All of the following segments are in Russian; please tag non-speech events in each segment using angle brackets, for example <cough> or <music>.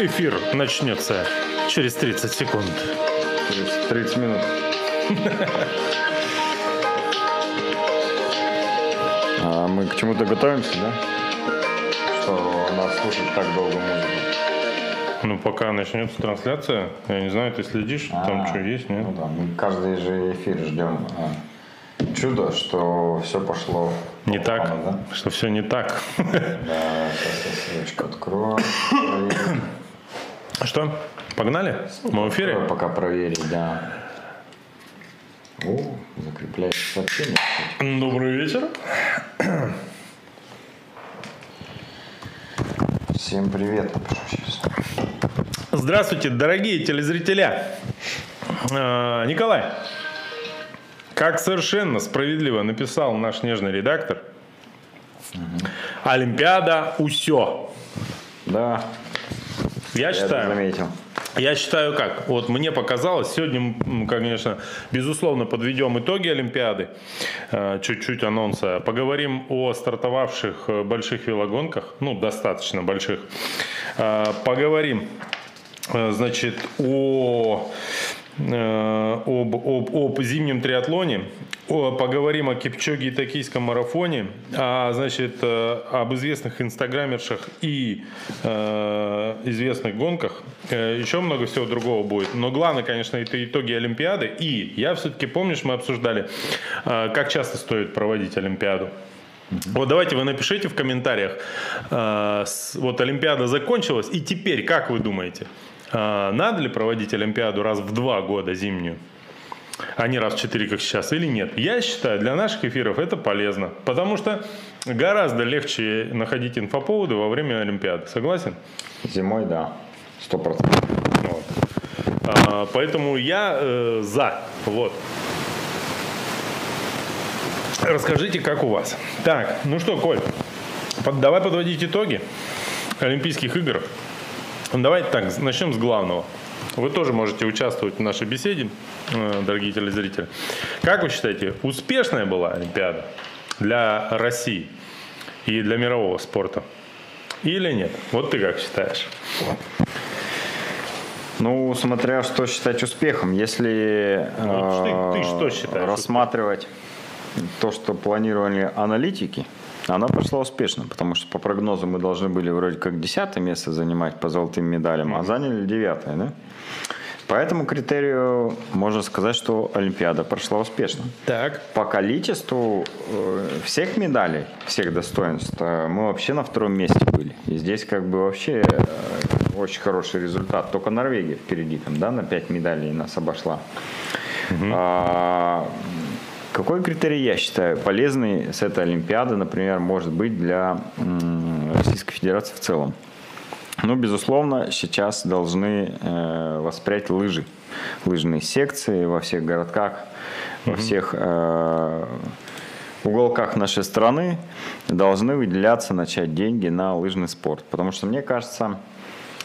эфир начнется через 30 секунд. Через 30 минут. <laughs> А мы к чему-то готовимся, да? Что нас слушать так долго музыку. Ну, пока начнется трансляция, я не знаю, ты следишь, там А, что есть, нет? Ну да, мы каждый же эфир ждем а, чудо, что все пошло по Не так, плану, что все не так. Да, да сейчас я ссылочку открою. <coughs> Что, погнали? Мы в эфире? Пока проверить, да. О, закрепляется сообщение. кстати. Добрый вечер. Всем привет. Здравствуйте, дорогие телезрителя. А, Николай, как совершенно справедливо написал наш нежный редактор, Олимпиада усё. Да, Я я считаю, заметил. я считаю как. Вот мне показалось, сегодня, мы, конечно, безусловно, подведем итоги Олимпиады, э, чуть-чуть анонса. Поговорим о стартовавших э, больших велогонках, ну, достаточно больших. Э, Поговорим, значит, о об, об, об зимнем триатлоне, о- поговорим о Кипчоге и токийском марафоне, а, значит, э, об известных инстаграмершах и э, известных гонках. Э, еще много всего другого будет. Но главное, конечно, это итоги Олимпиады. И я все-таки, помнишь, мы обсуждали, э, как часто стоит проводить Олимпиаду. Вот давайте вы напишите в комментариях, э, вот Олимпиада закончилась, и теперь, как вы думаете, э, надо ли проводить Олимпиаду раз в два года зимнюю, а не раз в четыре, как сейчас, или нет? Я считаю, для наших эфиров это полезно, потому что гораздо легче находить инфоповоды во время Олимпиады. Согласен? Зимой, да, сто процентов. Вот. А, Поэтому я э, за. Вот. Расскажите, как у вас. Так, ну что, Коль, под- давай подводить итоги Олимпийских игр. Давайте так, начнем с главного. Вы тоже можете участвовать в нашей беседе, э, дорогие телезрители. Как вы считаете, успешная была Олимпиада для России и для мирового спорта? Или нет? Вот ты как считаешь? Ну, смотря что считать успехом. Если Ну, ты- ты э, что считаешь рассматривать то, что планировали аналитики, она прошла успешно, потому что по прогнозу мы должны были вроде как десятое место занимать по золотым медалям, а заняли девятое, да? По этому критерию можно сказать, что Олимпиада прошла успешно. Так. По количеству э, всех медалей, всех достоинств, э, мы вообще на втором месте были. И здесь как бы вообще э, очень хороший результат. Только Норвегия впереди там, да, на 5 медалей нас обошла. А, какой критерий, я считаю, полезный с этой Олимпиады, например, может быть для Российской Федерации в целом? Ну, безусловно, сейчас должны э, воспрять лыжи. Лыжные секции во всех городках, во всех э, уголках нашей страны должны выделяться, начать деньги на лыжный спорт. Потому что, мне кажется,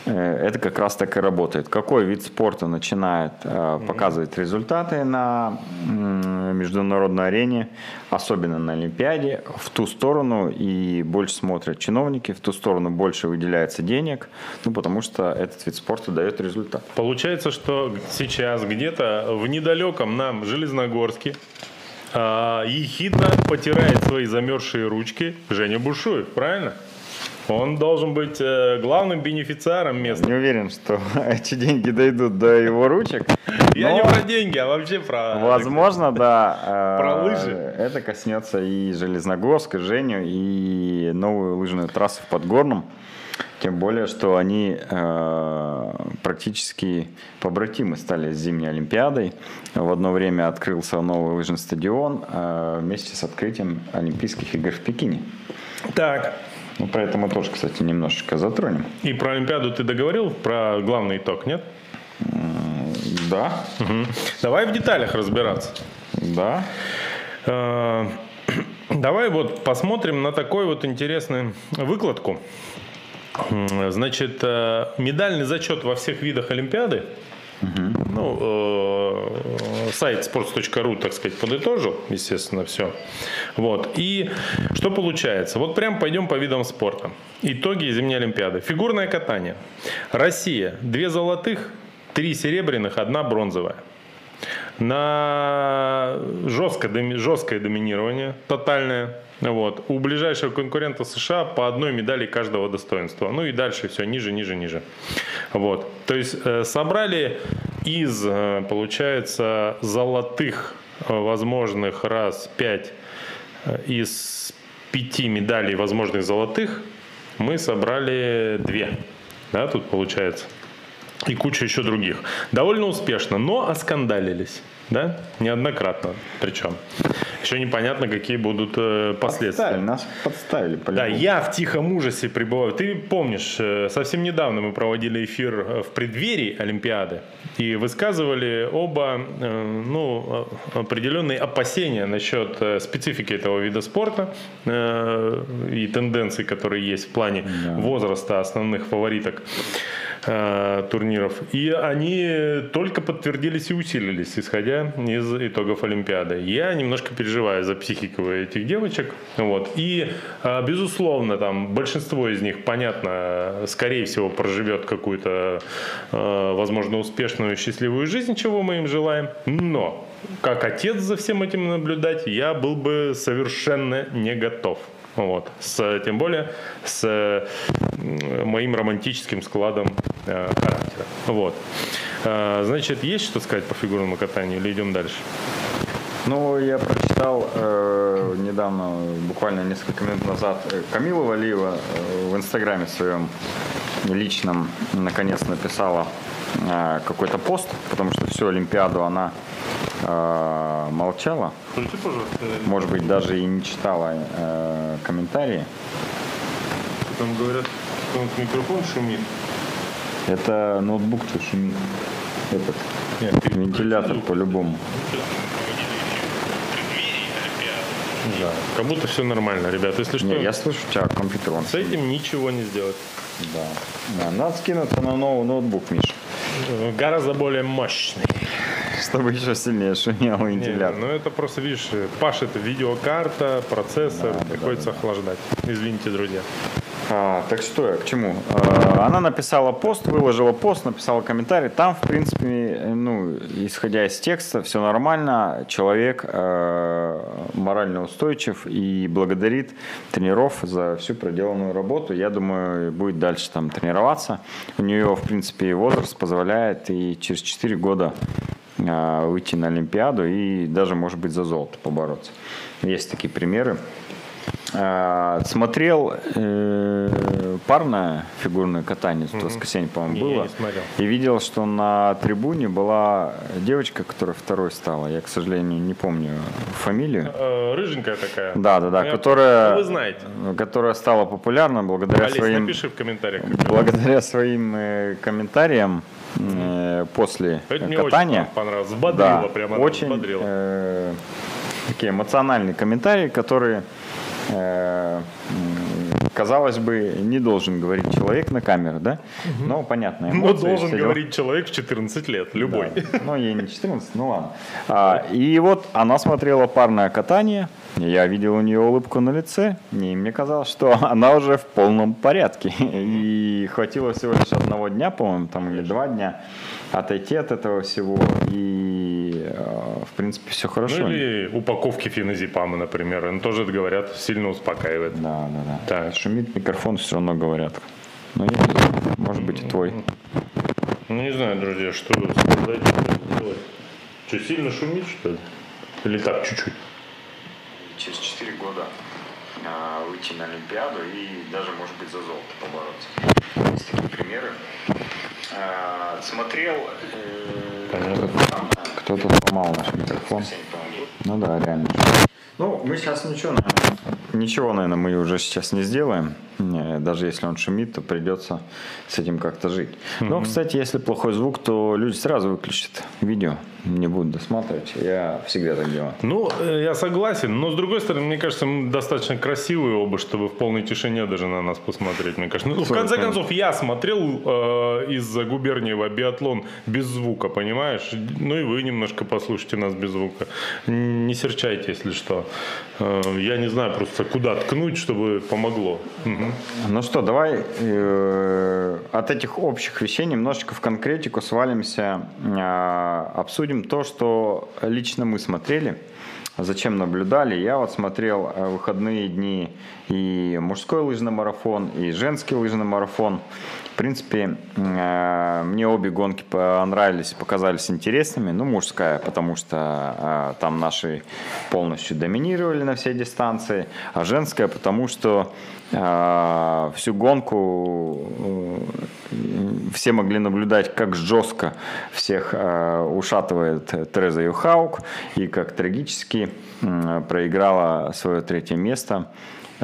это как раз так и работает. Какой вид спорта начинает э, показывать результаты на международной арене, особенно на Олимпиаде, в ту сторону и больше смотрят чиновники, в ту сторону больше выделяется денег, ну, потому что этот вид спорта дает результат. Получается, что сейчас где-то в недалеком нам Железногорске а, ехидно потирает свои замерзшие ручки Женя Бушуев, правильно? Он должен быть э, главным бенефициаром места. Не уверен, что <laughs> эти деньги дойдут до его ручек. Я не про деньги, а вообще про... Возможно, да. э, Про лыжи. Это коснется и Железногорска, Женю, и новую лыжную трассу в Подгорном. Тем более, что они э, практически побратимы стали с зимней Олимпиадой. В одно время открылся новый лыжный стадион э, вместе с открытием Олимпийских игр в Пекине. Так, Ну, про это мы тоже, кстати, немножечко затронем. и про Олимпиаду ты договорил, про главный итог, нет? Да, Мгм. Давай в деталях разбираться. да. Э, <clears throat> Давай вот посмотрим на такой вот интересную выкладку. Значит, э, медальный зачет во всех видах Олимпиады. Ну, э, сайт sports.ru, так сказать, подытожил, естественно, все. Вот. И что получается? Вот прям пойдем по видам спорта. Итоги зимней Олимпиады. Фигурное катание. Россия. Две золотых, три серебряных, одна бронзовая на жесткое, жесткое доминирование, тотальное. Вот. У ближайшего конкурента США по одной медали каждого достоинства. Ну и дальше все ниже, ниже, ниже. Вот. То есть э, собрали из, э, получается, золотых э, возможных раз пять из пяти медалей возможных золотых мы собрали две. Да, тут получается и куча еще других. Довольно успешно, но оскандалились. Да? Неоднократно причем. Еще непонятно, какие будут э, последствия. Подставили, нас подставили. Да, я в тихом ужасе пребываю. Ты помнишь, э, совсем недавно мы проводили эфир э, в преддверии Олимпиады и высказывали оба э, ну, определенные опасения насчет э, специфики этого вида спорта э, и тенденций, которые есть в плане да. возраста основных фавориток. Э, турниров. И они только подтвердились и усилились, исходя из итогов Олимпиады. Я немножко переживаю за психику этих девочек. Вот. И, э, безусловно, там большинство из них, понятно, скорее всего, проживет какую-то, э, возможно, успешную, счастливую жизнь, чего мы им желаем. Но, как отец за всем этим наблюдать, я был бы совершенно не готов. Вот. С, тем более с моим романтическим складом э, характера. Вот. Э, значит, есть что сказать по фигурному катанию или идем дальше? Ну, я прочитал э, недавно, буквально несколько минут назад, э, Камила Валиева э, в инстаграме своем личном наконец написала какой-то пост, потому что всю Олимпиаду она э, молчала. Скажите, пожалуйста. Может быть, даже и не читала э, комментарии. Там говорят, что микрофон шумит. Это ноутбук что шумит. Этот Нет, вентилятор по-любому. Да. Как будто все нормально, ребят. Если что. Не, я слышу, у тебя компьютер. С этим ничего не сделать. Да. да. Надо скинуться на новый ноутбук, Миша. Гораздо более мощный. Чтобы еще сильнее шумел вентилятор. Не, ну это просто, видишь, пашет видеокарта, процессор, да, приходится да, да. охлаждать. Извините, друзья. А, так что я к чему? А, она написала пост, выложила пост, написала комментарий. Там, в принципе, ну, исходя из текста, все нормально. Человек э, морально устойчив и благодарит тренеров за всю проделанную работу. Я думаю, будет дальше там тренироваться. У нее, в принципе, возраст позволяет и через 4 года э, выйти на Олимпиаду и даже, может быть, за золото побороться. Есть такие примеры. А, смотрел э, парное фигурное катание, в воскресенье, по-моему, было. И видел, что на трибуне была девочка, которая второй стала. Я, к сожалению, не помню фамилию. Э, рыженькая такая. Да, да, да. Которая, ну, вы знаете. которая стала популярна благодаря Олесь, своим... напиши в комментариях. Благодаря своим э, комментариям э, после Это мне катания. очень понравилось. Взбодрило да, прямо. Очень э, такие эмоциональные комментарии, которые Э, казалось бы, не должен говорить человек на камеру, да? Угу. Но понятно. Но должен говорить человек в 14 лет, любой. Да. Ну, ей не 14, ну ладно. А, и вот она смотрела парное катание, я видел у нее улыбку на лице, и мне казалось, что <laughs> она уже в полном порядке. <laughs> И хватило всего лишь одного дня, по-моему, там или два дня отойти от этого всего, и э, в принципе все хорошо. Ну или упаковки феназепама, например, они тоже говорят, сильно успокаивает. Да, да, да. Так. Шумит микрофон, все равно говорят. Ну, не знаю, может быть и твой. Ну, не знаю, друзья, что сказать, что делать. Что, сильно шумит, что ли? Или так, чуть-чуть? Через 4 года а, выйти на Олимпиаду и даже, может быть, за золото побороться. Есть такие примеры. А, смотрел... Э, Кто-то сломал наш микрофон. Ну да, реально. Ну, мы сейчас ничего, наверное, ничего, наверное, мы уже сейчас не сделаем. Э, даже если он шумит, то придется с этим как-то жить. Но, кстати, если плохой звук, то люди сразу выключат видео, не будут досматривать. Я всегда так делаю. Ну, э, я согласен, но с другой стороны, мне кажется, мы достаточно красивые оба, чтобы в полной тишине даже на нас посмотреть, мне кажется. Ну, в конце концов, я смотрел э, из-за Губерниева биатлон без звука, понимаешь? Ну и вы немножко послушайте нас без звука. Не серчайте, если что. Э, я не знаю просто, куда ткнуть, чтобы помогло. Ну что, давай э, от этих общих вещей немножечко в конкретику свалимся, э, обсудим то, что лично мы смотрели, зачем наблюдали. Я вот смотрел э, выходные дни и мужской лыжный марафон, и женский лыжный марафон. В принципе, э, мне обе гонки понравились, показались интересными. Ну, мужская, потому что э, там наши полностью доминировали на всей дистанции, а женская, потому что всю гонку все могли наблюдать, как жестко всех ушатывает Тереза Юхаук и как трагически проиграла свое третье место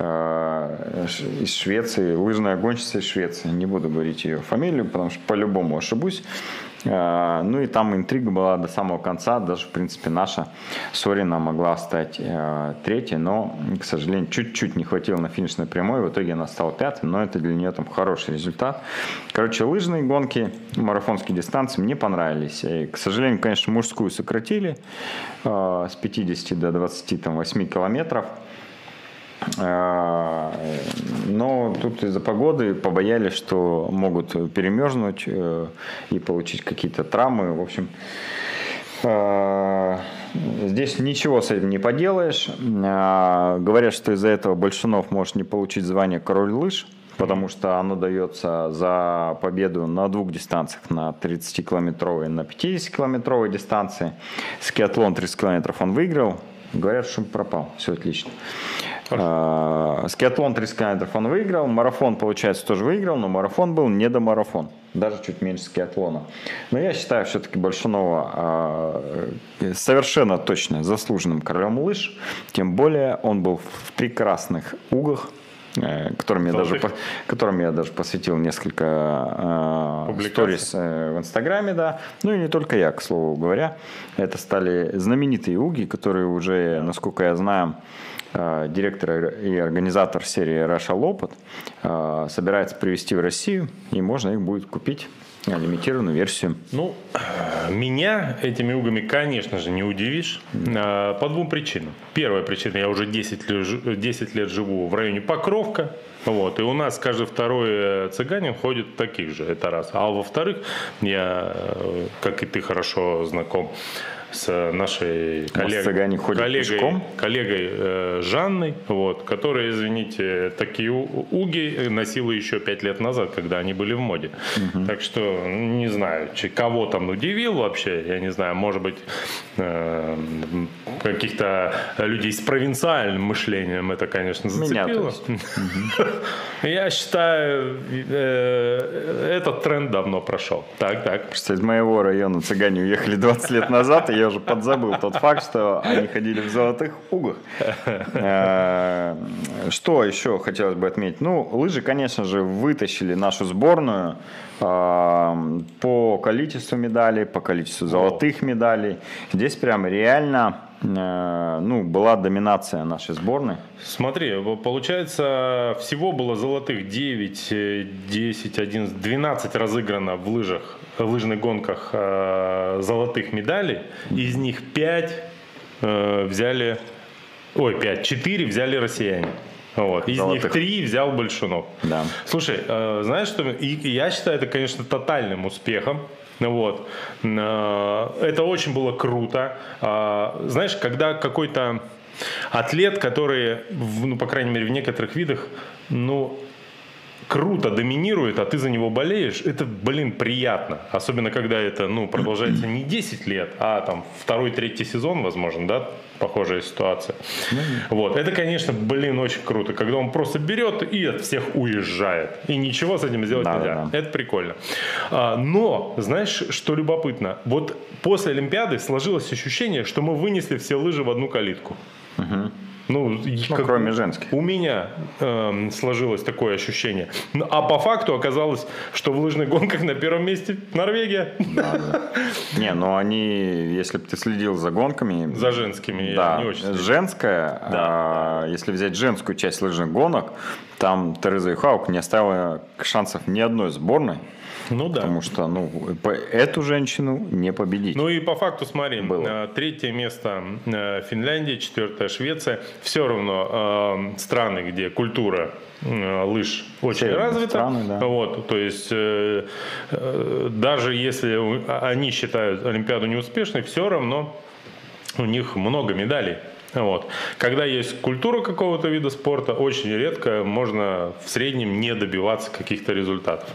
Э, из Швеции, лыжная гонщица из Швеции. Не буду говорить ее фамилию, потому что по-любому ошибусь. Э, ну и там интрига была до самого конца. Даже, в принципе, наша Сорина могла стать э, третьей, но, к сожалению, чуть-чуть не хватило на финишной прямой. В итоге она стала пятой, но это для нее там хороший результат. Короче, лыжные гонки, марафонские дистанции мне понравились. И, к сожалению, конечно, мужскую сократили с 50 до 28 километров. А, но тут из-за погоды побоялись, что могут перемерзнуть э, и получить какие-то травмы. В общем, а, Здесь ничего с этим не поделаешь. А, говорят, что из-за этого Большунов может не получить звание король лыж, потому что оно дается за победу на двух дистанциях, на 30-километровой и на 50-километровой дистанции. Скиатлон 30 километров он выиграл. Говорят, что пропал. Все отлично. А, скиатлон 30 километров он выиграл, марафон, получается, тоже выиграл, но марафон был не до марафон, даже чуть меньше скиатлона. Но я считаю все-таки Большунова а, совершенно точно заслуженным королем лыж, тем более он был в прекрасных угах, э, которым я, даже, которым я даже посвятил несколько э, сторис э, в Инстаграме, да. Ну и не только я, к слову говоря. Это стали знаменитые уги, которые уже, насколько я знаю, Э, директор и организатор серии Russia Lopet, э, собирается привезти в Россию, и можно их будет купить лимитированную версию. Ну, меня этими угами, конечно же, не удивишь. Э, по двум причинам. Первая причина, я уже 10 лет, 10 лет живу в районе Покровка. Вот, и у нас каждый второй цыганин ходит в таких же, это раз. А во-вторых, я, как и ты хорошо знаком с нашей коллег, коллегой, пешком? коллегой э, Жанной, вот, которая, извините, такие уги носила еще пять лет назад, когда они были в моде. Угу. Так что не знаю, кого там удивил вообще, я не знаю, может быть, э, каких-то людей с провинциальным мышлением это, конечно, зацепило. Меня, Я считаю, э, этот тренд давно прошел. Так, так. Просто из моего района цыгане уехали 20 лет назад, и я уже подзабыл тот факт, что они ходили в золотых угах. Э, что еще хотелось бы отметить? Ну, лыжи, конечно же, вытащили нашу сборную э, по количеству медалей, по количеству золотых медалей. Здесь прям реально ну, была доминация нашей сборной. Смотри, получается, всего было золотых 9, 10, 11, 12 разыграно в лыжах, в лыжных гонках э, золотых медалей. Из них 5 э, взяли, ой, 5, 4 взяли россияне. Вот. Из Золотых. них три взял Большунов. Да. Слушай, э, знаешь что? Я считаю это, конечно, тотальным успехом. Вот. Э, это очень было круто. А, знаешь, когда какой-то атлет, который, ну, по крайней мере, в некоторых видах, ну, круто доминирует, а ты за него болеешь, это, блин, приятно. Особенно, когда это, ну, продолжается не 10 лет, а там второй, третий сезон, возможно, да, похожая ситуация. Вот. Это, конечно, блин, очень круто, когда он просто берет и от всех уезжает. И ничего с этим сделать да, нельзя. Да. Это прикольно. А, но, знаешь, что любопытно? Вот после Олимпиады сложилось ощущение, что мы вынесли все лыжи в одну калитку. Угу. Ну, ну как, кроме женских. У меня э, сложилось такое ощущение. Ну, а по факту оказалось, что в лыжных гонках на первом месте Норвегия. Да, да. Не, ну они, если бы ты следил за гонками... За женскими, да, я не очень Женская, да. а, если взять женскую часть лыжных гонок, там Тереза Ихаук не оставила шансов ни одной сборной. Ну да. Потому что ну, эту женщину не победить. Ну и по факту смотри, Было. Э, третье место э, Финляндия, четвертое Швеция. Все равно э, страны, где культура лыж очень Северные развита. Страны, да. Вот, то есть э, э, даже если они считают Олимпиаду неуспешной, все равно у них много медалей. Вот. Когда есть культура какого-то вида спорта, очень редко можно в среднем не добиваться каких-то результатов.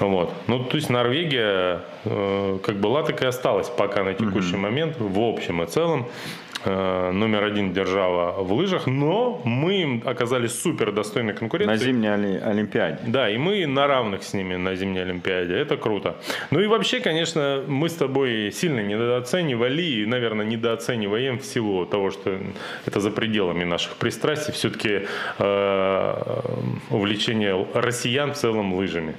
Вот. Ну, то есть Норвегия э, как была, так и осталась пока на текущий угу. момент в общем и целом. Э, номер один держава в лыжах, но мы им оказались супер достойной конкуренцией. На зимней Олимпиаде. Да, и мы на равных с ними на зимней Олимпиаде. Это круто. Ну и вообще, конечно, мы с тобой сильно недооценивали и, наверное, недооцениваем в силу того, что это за пределами наших пристрастий, все-таки э, увлечение россиян в целом лыжами.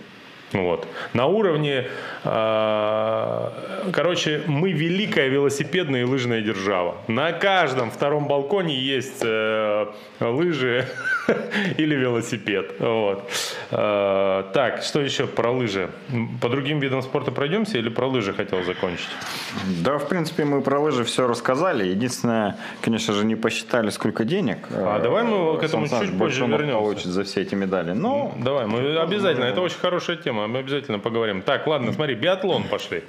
Вот. На уровне, э, короче, мы великая велосипедная и лыжная держава. На каждом втором балконе есть э, лыжи <laughs> или велосипед. Вот. Э, так, что еще про лыжи? По другим видам спорта пройдемся или про лыжи хотел закончить? Да, в принципе, мы про лыжи все рассказали. Единственное, конечно же, не посчитали, сколько денег. А давай мы к этому чуть позже вернемся. получит за все эти медали. Но... Давай, мы обязательно. Это очень хорошая тема. Мы обязательно поговорим. Так, ладно, смотри, биатлон пошли.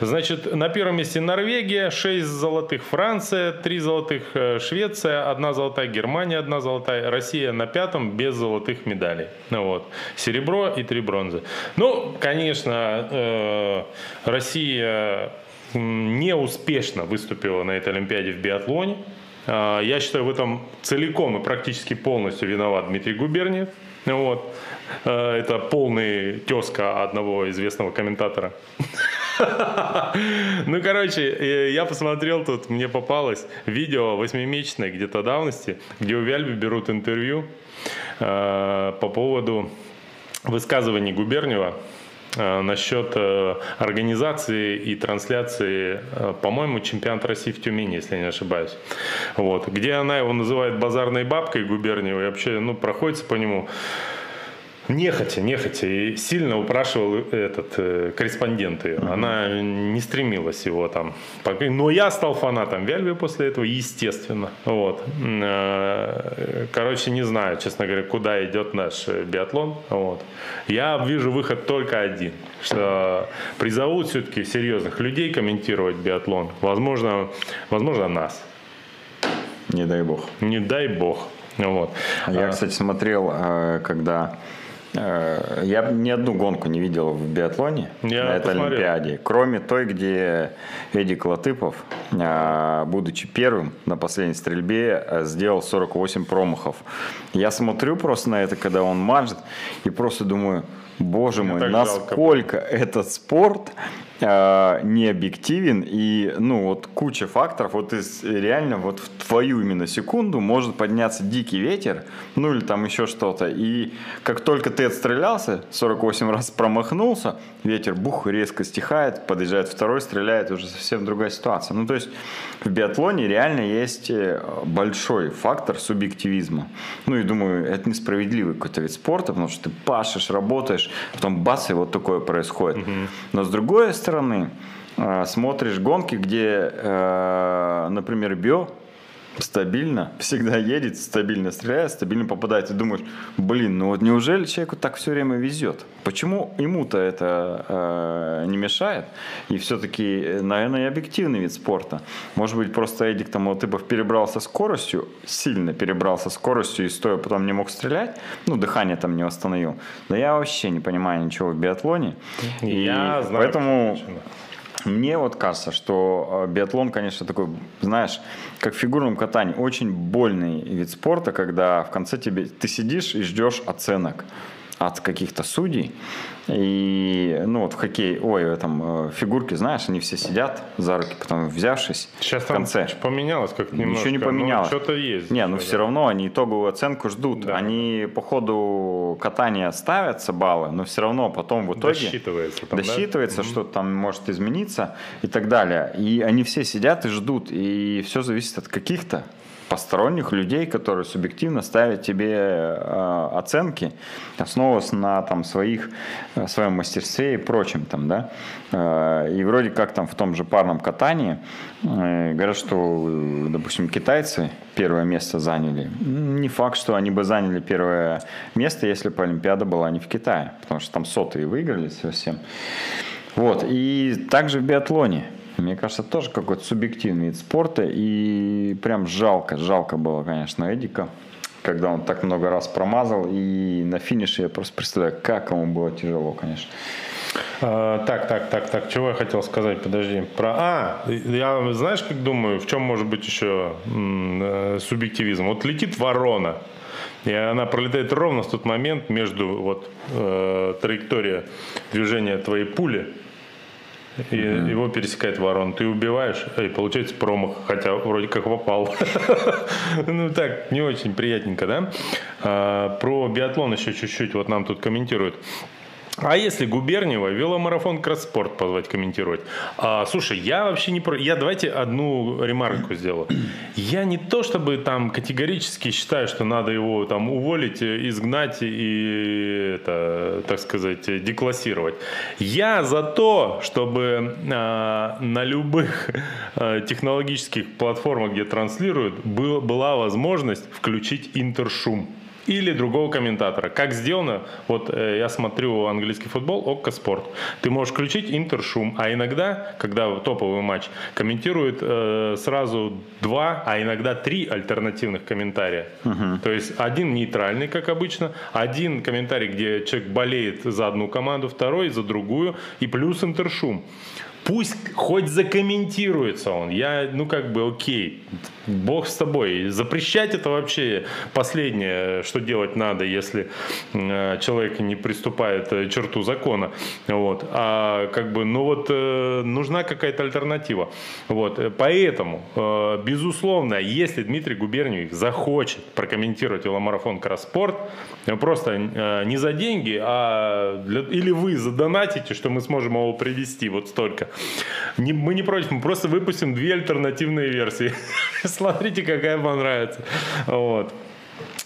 Значит, на первом месте Норвегия, 6 золотых Франция, 3 золотых э, Швеция, 1 золотая Германия, 1 золотая Россия на пятом без золотых медалей. Ну, вот. Серебро и 3 бронзы. Ну, конечно, э, Россия неуспешно выступила на этой Олимпиаде в биатлоне. Э, я считаю, в этом целиком и практически полностью виноват Дмитрий Губерниев. Вот. Э, это полный тезка одного известного комментатора. <laughs> Ну, короче, я посмотрел тут, мне попалось видео восьмимесячной где-то давности, где у Вяльби берут интервью э, по поводу высказываний Губерниева э, насчет организации и трансляции, по-моему, чемпионата России в Тюмени, если я не ошибаюсь. Вот. Где она его называет базарной бабкой Губерниева и вообще ну, проходится по нему Нехотя, нехотя. И сильно упрашивал этот э, корреспондент ее. Mm-hmm. Она не стремилась его там. Но я стал фанатом Вельви после этого, естественно. Вот. Э, короче, не знаю, честно говоря, куда идет наш э, биатлон. Вот. Я вижу выход только один. Что призовут все-таки серьезных людей комментировать биатлон. Возможно, возможно нас. Не дай бог. Не дай бог. Вот. Я, а кстати, смотрел, э, когда Э, я ни одну гонку не видел в биатлоне Я на этой посмотрел. Олимпиаде, кроме той, где Эдик Латыпов, э, будучи первым на последней стрельбе, э, сделал 48 промахов. Я смотрю просто на это, когда он мажет, и просто думаю, боже Мне мой, насколько жалко. этот спорт э, не объективен и ну вот куча факторов вот из реально вот в твою именно секунду может подняться дикий ветер ну или там еще что-то. И как только ты отстрелялся 48 раз промахнулся ветер бух резко стихает подъезжает второй стреляет уже совсем другая ситуация. Ну то есть в биатлоне реально есть э, большой фактор субъективизма. Ну и думаю это несправедливый какой-то вид спорта потому что ты пашешь работаешь потом бац и вот такое происходит. Угу. но с другой стороны стороны, э, смотришь гонки, где, э, например, Био стабильно, всегда едет, стабильно стреляет, стабильно попадает. И думаешь, блин, ну вот неужели человеку так все время везет? Почему ему-то это э, не мешает? И все-таки, наверное, и объективный вид спорта. Может быть, просто Эдик там вот типа перебрался скоростью, сильно перебрался скоростью и стоя потом не мог стрелять, ну, дыхание там не восстановил. Да я вообще не понимаю ничего в биатлоне. Я и знаю, поэтому... Причина. Мне вот кажется, что э, биатлон, конечно, такой, знаешь, как в фигурном катании, очень больный вид спорта, когда в конце тебе ты сидишь и ждешь оценок от каких-то судей. И, ну, вот в хоккее, ой, в этом э, фигурке, знаешь, они все сидят за руки, потом взявшись Сейчас в конце. там поменялось как-то немножко. Ничего не поменялось. Что-то есть. Не, ну Да. все равно они итоговую оценку ждут. Да. Они по ходу катания ставятся баллы, но все равно потом в итоге Досчитывается там, да? досчитывается, что там может измениться и так далее. И они все сидят и ждут, и все зависит от каких-то посторонних людей, которые субъективно ставят тебе э, оценки, основываясь на там своих э, своем мастерстве и прочем там, да. Э, и вроде как там в том же парном катании э, говорят, что, допустим, китайцы первое место заняли. Не факт, что они бы заняли первое место, если бы Олимпиада была не в Китае, потому что там сотые выиграли совсем. Вот, и также в биатлоне. Мне кажется, тоже какой-то субъективный вид спорта. И прям жалко, жалко было, конечно, Эдика, когда он так много раз промазал. И на финише я просто представляю, как ему было тяжело, конечно. А, так, так, так, так, чего я хотел сказать, подожди. Про... А, я знаешь, как думаю, в чем может быть еще э, субъективизм? Вот летит ворона, и она пролетает ровно в тот момент между вот э, траектория движения твоей пули, и его пересекает ворон. Ты убиваешь, и получается промах, хотя вроде как попал. <laughs> Ну так, не очень приятненько, да? А, Про биатлон еще чуть-чуть, вот нам тут комментируют. А если Губерниева веломарафон Кросспорт позвать комментировать? А, слушай, я вообще не про... Я давайте одну ремарку сделаю. Я не то чтобы там категорически считаю, что надо его там уволить, э, изгнать и это, так сказать, деклассировать. Я за то, чтобы а, на любых а, технологических платформах, где транслируют, был- была возможность включить интершум или другого комментатора. Как сделано, вот э, я смотрю английский футбол, Окко Спорт. Ты можешь включить интершум, а иногда, когда топовый матч, комментирует э, сразу два, а иногда три альтернативных комментария. То есть один нейтральный, как обычно, один комментарий, где человек болеет за одну команду, второй за другую, и плюс интершум. Пусть хоть закомментируется он. Я, ну, как бы, окей. Бог с тобой. Запрещать это вообще последнее, что делать надо, если э, человек не приступает э, черту закона. Вот. А как бы, ну вот, э, нужна какая-то альтернатива. Вот. Поэтому, э, безусловно, если Дмитрий Губерниев захочет прокомментировать веломарафон Кросспорт, э, просто э, не за деньги, а для- или вы задонатите, что мы сможем его привести вот столько. Не- мы не против, мы просто выпустим две альтернативные версии. <laughs> Смотрите, какая понравится. Вот.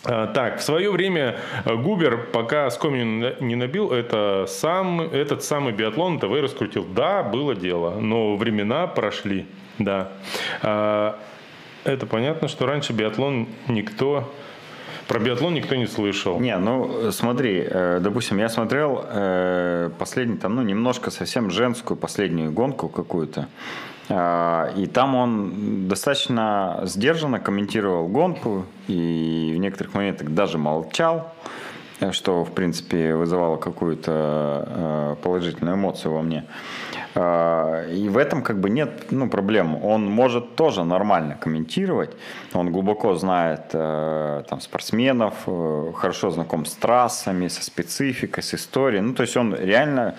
А, Так, в свое время э, Губер, пока Скомин не набил, это сам, этот самый биатлон ТВ раскрутил. Да, было дело, но времена прошли, да. А, Это понятно, что раньше биатлон никто, про биатлон никто не слышал. Не, ну смотри, э, допустим, я смотрел э, последний, там, ну, немножко совсем женскую последнюю гонку какую-то. А, И там он достаточно сдержанно комментировал гонку и в некоторых моментах даже молчал, э, что, в принципе, вызывало какую-то э, положительную эмоцию во мне. А, И в этом как бы нет ну, проблем. Он может тоже нормально комментировать. Он глубоко знает э, там, спортсменов, э, хорошо знаком с трассами, со спецификой, с историей. Ну, то есть он реально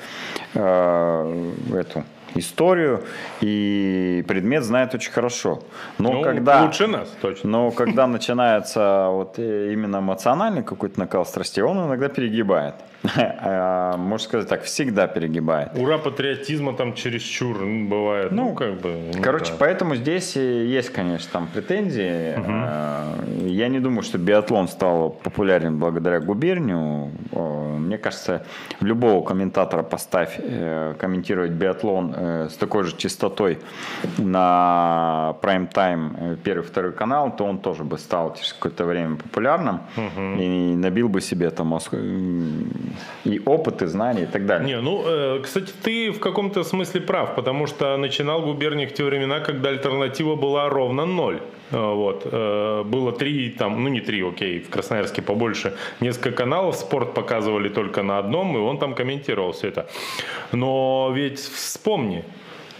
э, эту историю и предмет знает очень хорошо. Но Ну, когда... лучше нас, точно. Но когда начинается вот э, именно эмоциональный какой-то накал страстей, он иногда перегибает. <laughs> А, Можно сказать так, всегда перегибает. Ура патриотизма там чересчур бывает. Ну, Ну, как бы. ну, Короче, да. поэтому здесь и есть, конечно, там претензии. Э, Я не думаю, что биатлон стал популярен благодаря губернию. Э, Мне кажется, любого комментатора поставь э, комментировать биатлон э, с такой же частотой на прайм-тайм э, первый, второй канал, то он тоже бы стал через какое-то время популярным и набил бы себе там мозг- и опыт, и знания, и так далее. Не, ну, э, кстати, ты в каком-то смысле прав, потому что начинал губерник в те времена, когда альтернатива была ровно ноль. Э, Вот. э, Было три, там, ну не три, окей, в Красноярске побольше, несколько каналов спорт показывали только на одном, и он там комментировал все это. Но ведь вспомни,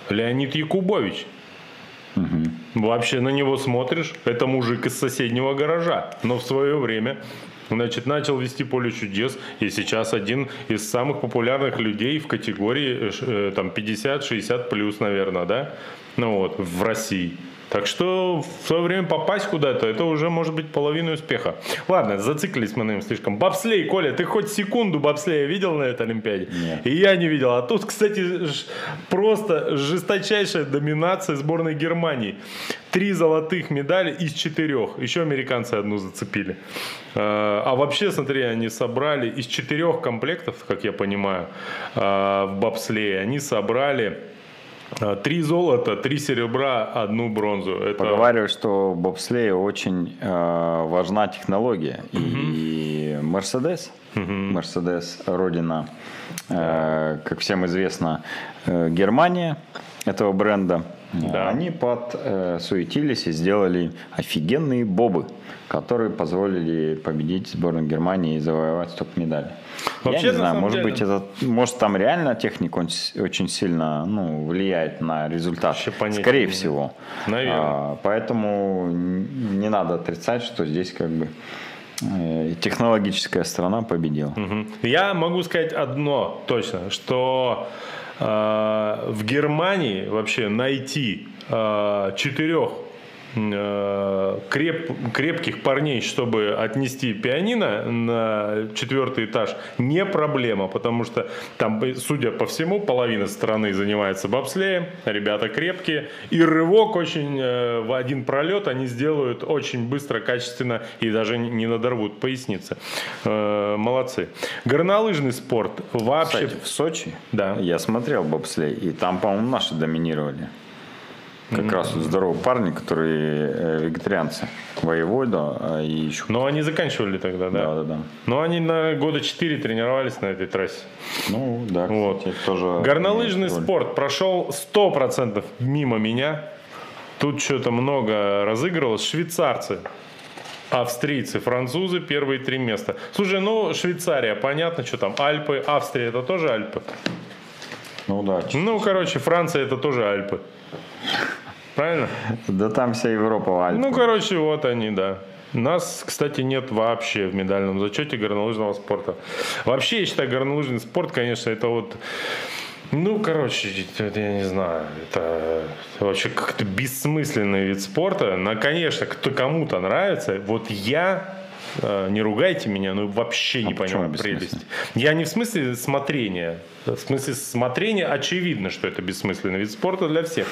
Леонид Якубович, Вообще на него смотришь, это мужик из соседнего гаража. Но в свое время Значит, начал вести поле чудес, и сейчас один из самых популярных людей в категории э, там 50-60 плюс, наверное, да, ну вот, в России. Так что в свое время попасть куда-то, это уже может быть половина успеха. Ладно, зациклились мы на нем слишком. Бобслей, Коля, ты хоть секунду бобслея видел на этой Олимпиаде? Нет. И я не видел. А тут, кстати, просто жесточайшая доминация сборной Германии. Три золотых медали из четырех. Еще американцы одну зацепили. А, а вообще, смотри, они собрали из четырех комплектов, как я понимаю, а, в бобслее, они собрали три золота, три серебра, одну бронзу. Это... Поговаривают, что в бобслее очень э, важна технология. Угу. И Мерседес, Мерседес, родина, э, как всем известно, э, Германия этого бренда. Да. Они подсуетились э, и сделали офигенные бобы, которые позволили победить сборную Германии и завоевать топ-медали. Вообще, Я не знаю, может деле... быть, это, может там реально техника очень сильно ну, влияет на результат. Скорее не всего. Наверное. А, поэтому не надо отрицать, что здесь как бы э, технологическая страна победила. Угу. Я могу сказать одно точно, что э, в Германии вообще найти э, четырех креп, крепких парней, чтобы отнести пианино на четвертый этаж, не проблема, потому что там, судя по всему, половина страны занимается бобслеем, ребята крепкие, и рывок очень э, в один пролет они сделают очень быстро, качественно и даже не надорвут поясницы. Э, молодцы. Горнолыжный спорт вообще... Кстати, в Сочи да. я смотрел бобслей, и там, по-моему, наши доминировали. Как mm-hmm. раз вот здоровые парни, которые э, вегетарианцы. Воевода а, и еще. Но они заканчивали тогда, да? Да, да, да. Но они на года 4 тренировались на этой трассе. Ну, да, кстати, вот. тоже... Горнолыжный спорт прошел 100% мимо меня. Тут что-то много разыгрывалось. Швейцарцы австрийцы, французы первые три места. Слушай, ну Швейцария, понятно, что там Альпы, Австрия это тоже Альпы. Ну да. Ну, короче, Франция это тоже Альпы. Правильно? Да там вся Европа в Альпах. Ну, короче, вот они, да. Нас, кстати, нет вообще в медальном зачете горнолыжного спорта. Вообще, я считаю, горнолыжный спорт, конечно, это вот... Ну, короче, это, я не знаю, это вообще как-то бессмысленный вид спорта. Но, конечно, кто кому-то нравится. Вот я не ругайте меня, но вообще не а понимаю прелесть. Я не в смысле смотрения. В смысле смотрения очевидно, что это бессмысленный вид спорта для всех.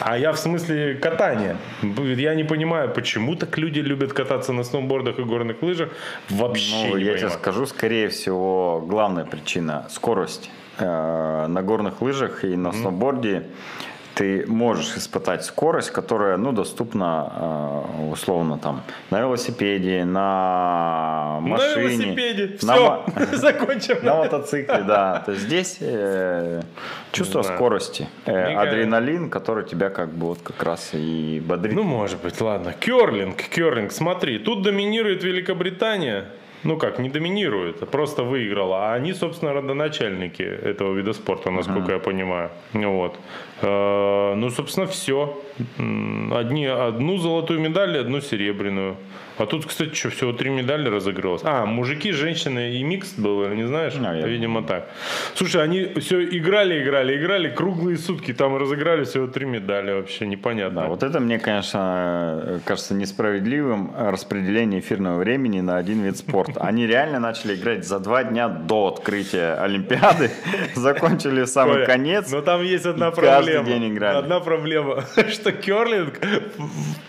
А я в смысле катания. Я не понимаю, почему так люди любят кататься на сноубордах и горных лыжах. Вообще ну, не я понимаю. тебе скажу, скорее всего, главная причина – скорость. Э, на горных лыжах и на mm-hmm. сноуборде ты можешь испытать скорость, которая, ну, доступна э, условно там на велосипеде, на машине. На велосипеде, все, <laughs> закончим. На мотоцикле, да. То есть здесь э, чувство скорости, э, адреналин, который тебя как бы вот как раз и бодрит. Ну, может быть, ладно. Керлинг, керлинг, смотри, тут доминирует Великобритания ну как, не доминирует, а просто выиграла. А они, собственно, родоначальники этого вида спорта, насколько uh-huh. я понимаю. Вот. Э, ну, собственно, все. Одни, одну золотую медаль, одну серебряную. А тут, кстати, что, всего три медали разыгралось. А, мужики, женщины и микс был, не знаешь? Наверное. Видимо, так. Слушай, они все играли, играли, играли, круглые сутки там разыграли всего три медали, вообще непонятно. Да, вот это мне, конечно, кажется несправедливым распределение эфирного времени на один вид спорта. Они реально начали играть за два дня до открытия Олимпиады, <laughs> закончили в самый конец. Но там есть одна проблема. Каждый день играли. Одна проблема, <laughs> что керлинг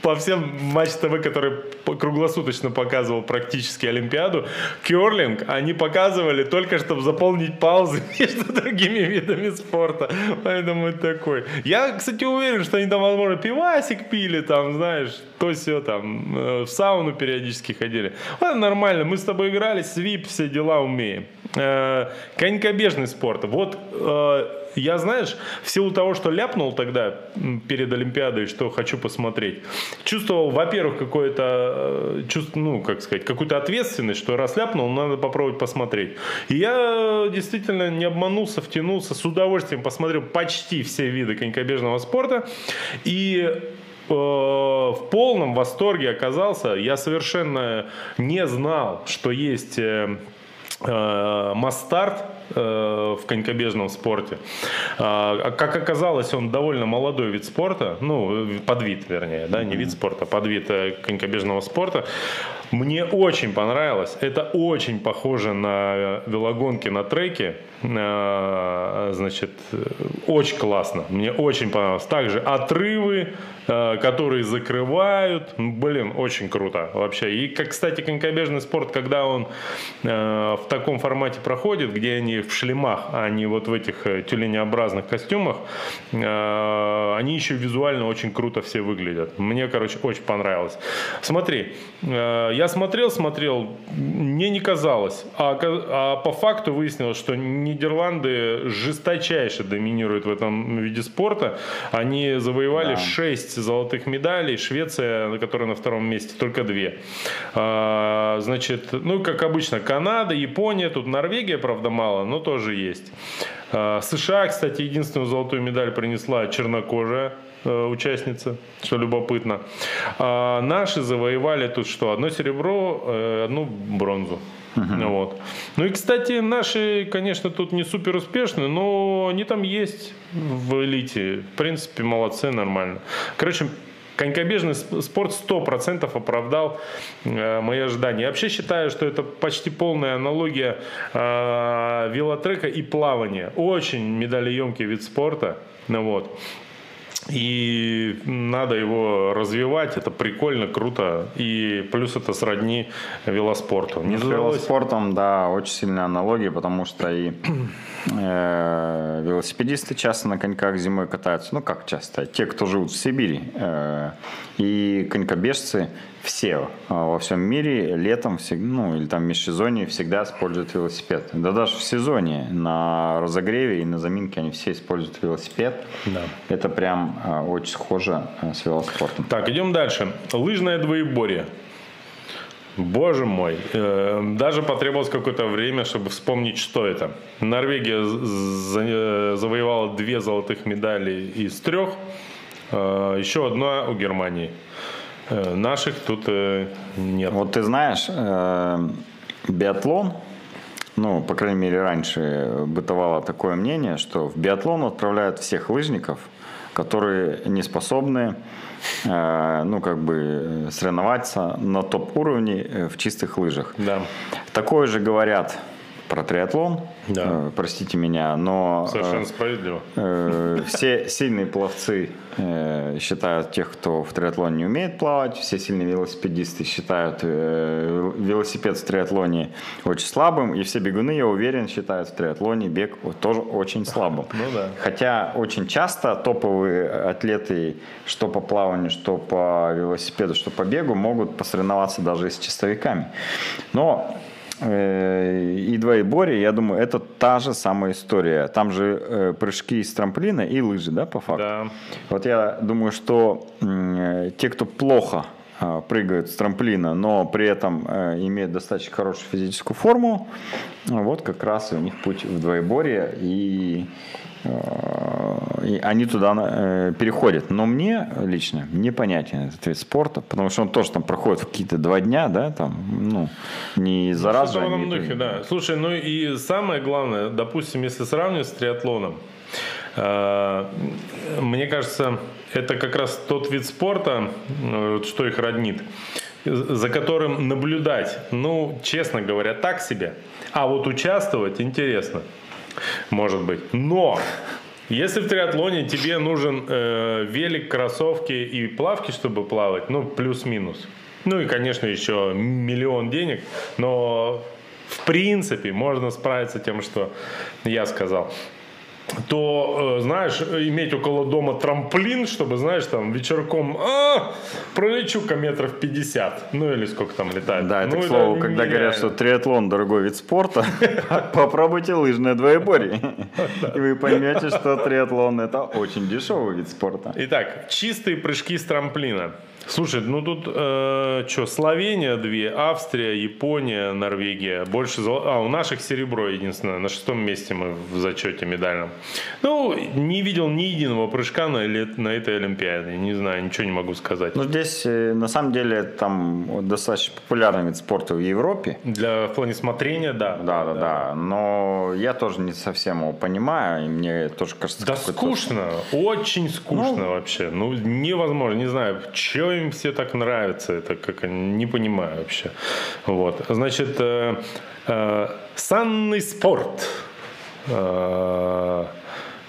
по всем матч ТВ, которые круглосуточно показывал практически Олимпиаду, керлинг они показывали только, чтобы заполнить паузы <laughs> между другими видами спорта. Поэтому это такой. Я, кстати, уверен, что они там, возможно, пивасик пили, там, знаешь, то все там, э, в сауну периодически ходили. Ладно, нормально, мы с тобой играли, свип, все дела умеем. Э, конькобежный спорт. Вот э, я, знаешь, в силу того, что ляпнул тогда перед Олимпиадой, что хочу посмотреть, чувствовал, во-первых, какое-то, э, чувство, ну, как сказать, какую-то ответственность, что раз ляпнул, надо попробовать посмотреть. И я действительно не обманулся, втянулся, с удовольствием посмотрел почти все виды конькобежного спорта. И в полном восторге оказался. Я совершенно не знал, что есть Мастарт Э, в конькобежном спорте. А, как оказалось, он довольно молодой вид спорта, ну, подвид, вернее, да, не вид спорта, а подвид э, конькобежного спорта. Мне очень понравилось. Это очень похоже на велогонки на треке. А, значит, очень классно. Мне очень понравилось. Также отрывы, э, которые закрывают. Блин, очень круто вообще. И, как, кстати, конькобежный спорт, когда он в таком формате проходит, где они в шлемах, а не вот в этих э, тюленеобразных костюмах, э, они еще визуально очень круто все выглядят. Мне, короче, очень понравилось. Смотри, э, я смотрел, смотрел, мне не казалось, а, а по факту выяснилось, что Нидерланды жесточайше доминируют в этом виде спорта. Они завоевали да. 6 золотых медалей, Швеция, которая на втором месте, только 2. Значит, ну, как обычно, Канада, Япония, тут Норвегия, правда, мало, но тоже есть. А, США, кстати, единственную золотую медаль принесла чернокожая э, участница, что любопытно. А наши завоевали тут что? Одно серебро, э, одну бронзу. Uh-huh. Вот. Ну и, кстати, наши, конечно, тут не супер успешны, но они там есть в элите. В принципе, молодцы, нормально. Короче, конькобежный спорт 100% оправдал э, мои ожидания. Я вообще считаю, что это почти полная аналогия э, велотрека и плавания. Очень медалеемкий вид спорта. Ну, вот. И надо его развивать, это прикольно, круто. И плюс это сродни велоспорту. Не С велоспортом, да, очень сильная аналогия, потому что и э, велосипедисты часто на коньках зимой катаются. Ну, как часто? Те, кто живут в Сибири. Э, и конькобежцы все а, во всем мире летом, ну или там в межсезонье всегда используют велосипед. Да даже в сезоне на разогреве и на заминке они все используют велосипед. Да. Это прям а, очень схоже а, с велоспортом. Так, идем дальше. Лыжное двоеборье. Боже мой, э, даже потребовалось какое-то время, чтобы вспомнить, что это. Норвегия э, завоевала две золотых медали из трех, э, еще одна у Германии. Э, наших тут э, нет. Вот ты знаешь, э, биатлон, ну, по крайней мере, раньше бытовало такое мнение, что в биатлон отправляют всех лыжников, которые не способны, ну, как бы, соревноваться на топ-уровне в чистых лыжах. Да. Такое же говорят про триатлон, да. э, простите меня, но... Совершенно э, справедливо. Э, все сильные пловцы э, считают тех, кто в триатлоне не умеет плавать, все сильные велосипедисты считают э, велосипед в триатлоне очень слабым, и все бегуны, я уверен, считают в триатлоне бег тоже очень слабым. Ну да. Хотя очень часто топовые атлеты, что по плаванию, что по велосипеду, что по бегу, могут посоревноваться даже с чистовиками. Но и двоеборье, я думаю, это та же самая история. Там же э, прыжки из трамплина и лыжи, да, по факту? Да. Вот я думаю, что э, те, кто плохо э, прыгают с трамплина, но при этом э, имеют достаточно хорошую физическую форму, вот как раз у них путь в двоеборье. И и они туда э, переходят. Но мне лично непонятен этот вид спорта, потому что он тоже там проходит в какие-то два дня, да, там, ну, не за раз же. Они... Духе, да. Слушай, ну и самое главное, допустим, если сравнивать с триатлоном, э, мне кажется, это как раз тот вид спорта, э, что их роднит, за которым наблюдать, ну, честно говоря, так себе. А вот участвовать интересно. Может быть. Но если в триатлоне тебе нужен э, велик, кроссовки и плавки, чтобы плавать, ну, плюс-минус. Ну и, конечно, еще миллион денег, но в принципе можно справиться тем, что я сказал то, э, знаешь, иметь около дома трамплин, чтобы, знаешь, там вечерком а, пролечу-ка метров 50, ну или сколько там летает. Да, это, ну, к слову, когда нереально. говорят, что триатлон дорогой вид спорта, <laughs> попробуйте лыжное двоеборье, <laughs> и вы поймете, что триатлон это очень дешевый вид спорта. Итак, чистые прыжки с трамплина. Слушай, ну тут э, что, Словения две, Австрия, Япония, Норвегия. Больше зол... А, у наших серебро единственное. На шестом месте мы в зачете медальном. Ну, не видел ни единого прыжка на, на этой Олимпиаде. Не знаю, ничего не могу сказать. Ну, здесь, э, на самом деле, там достаточно популярный вид спорта в Европе. Для в плане смотрения, да. Да, да, да. да. Но я тоже не совсем его понимаю, и мне тоже кажется... Да скучно, очень скучно ну, вообще. Ну, невозможно, не знаю, что им все так нравится, это как не понимаю вообще. Вот, значит, э, э, санный спорт. Э,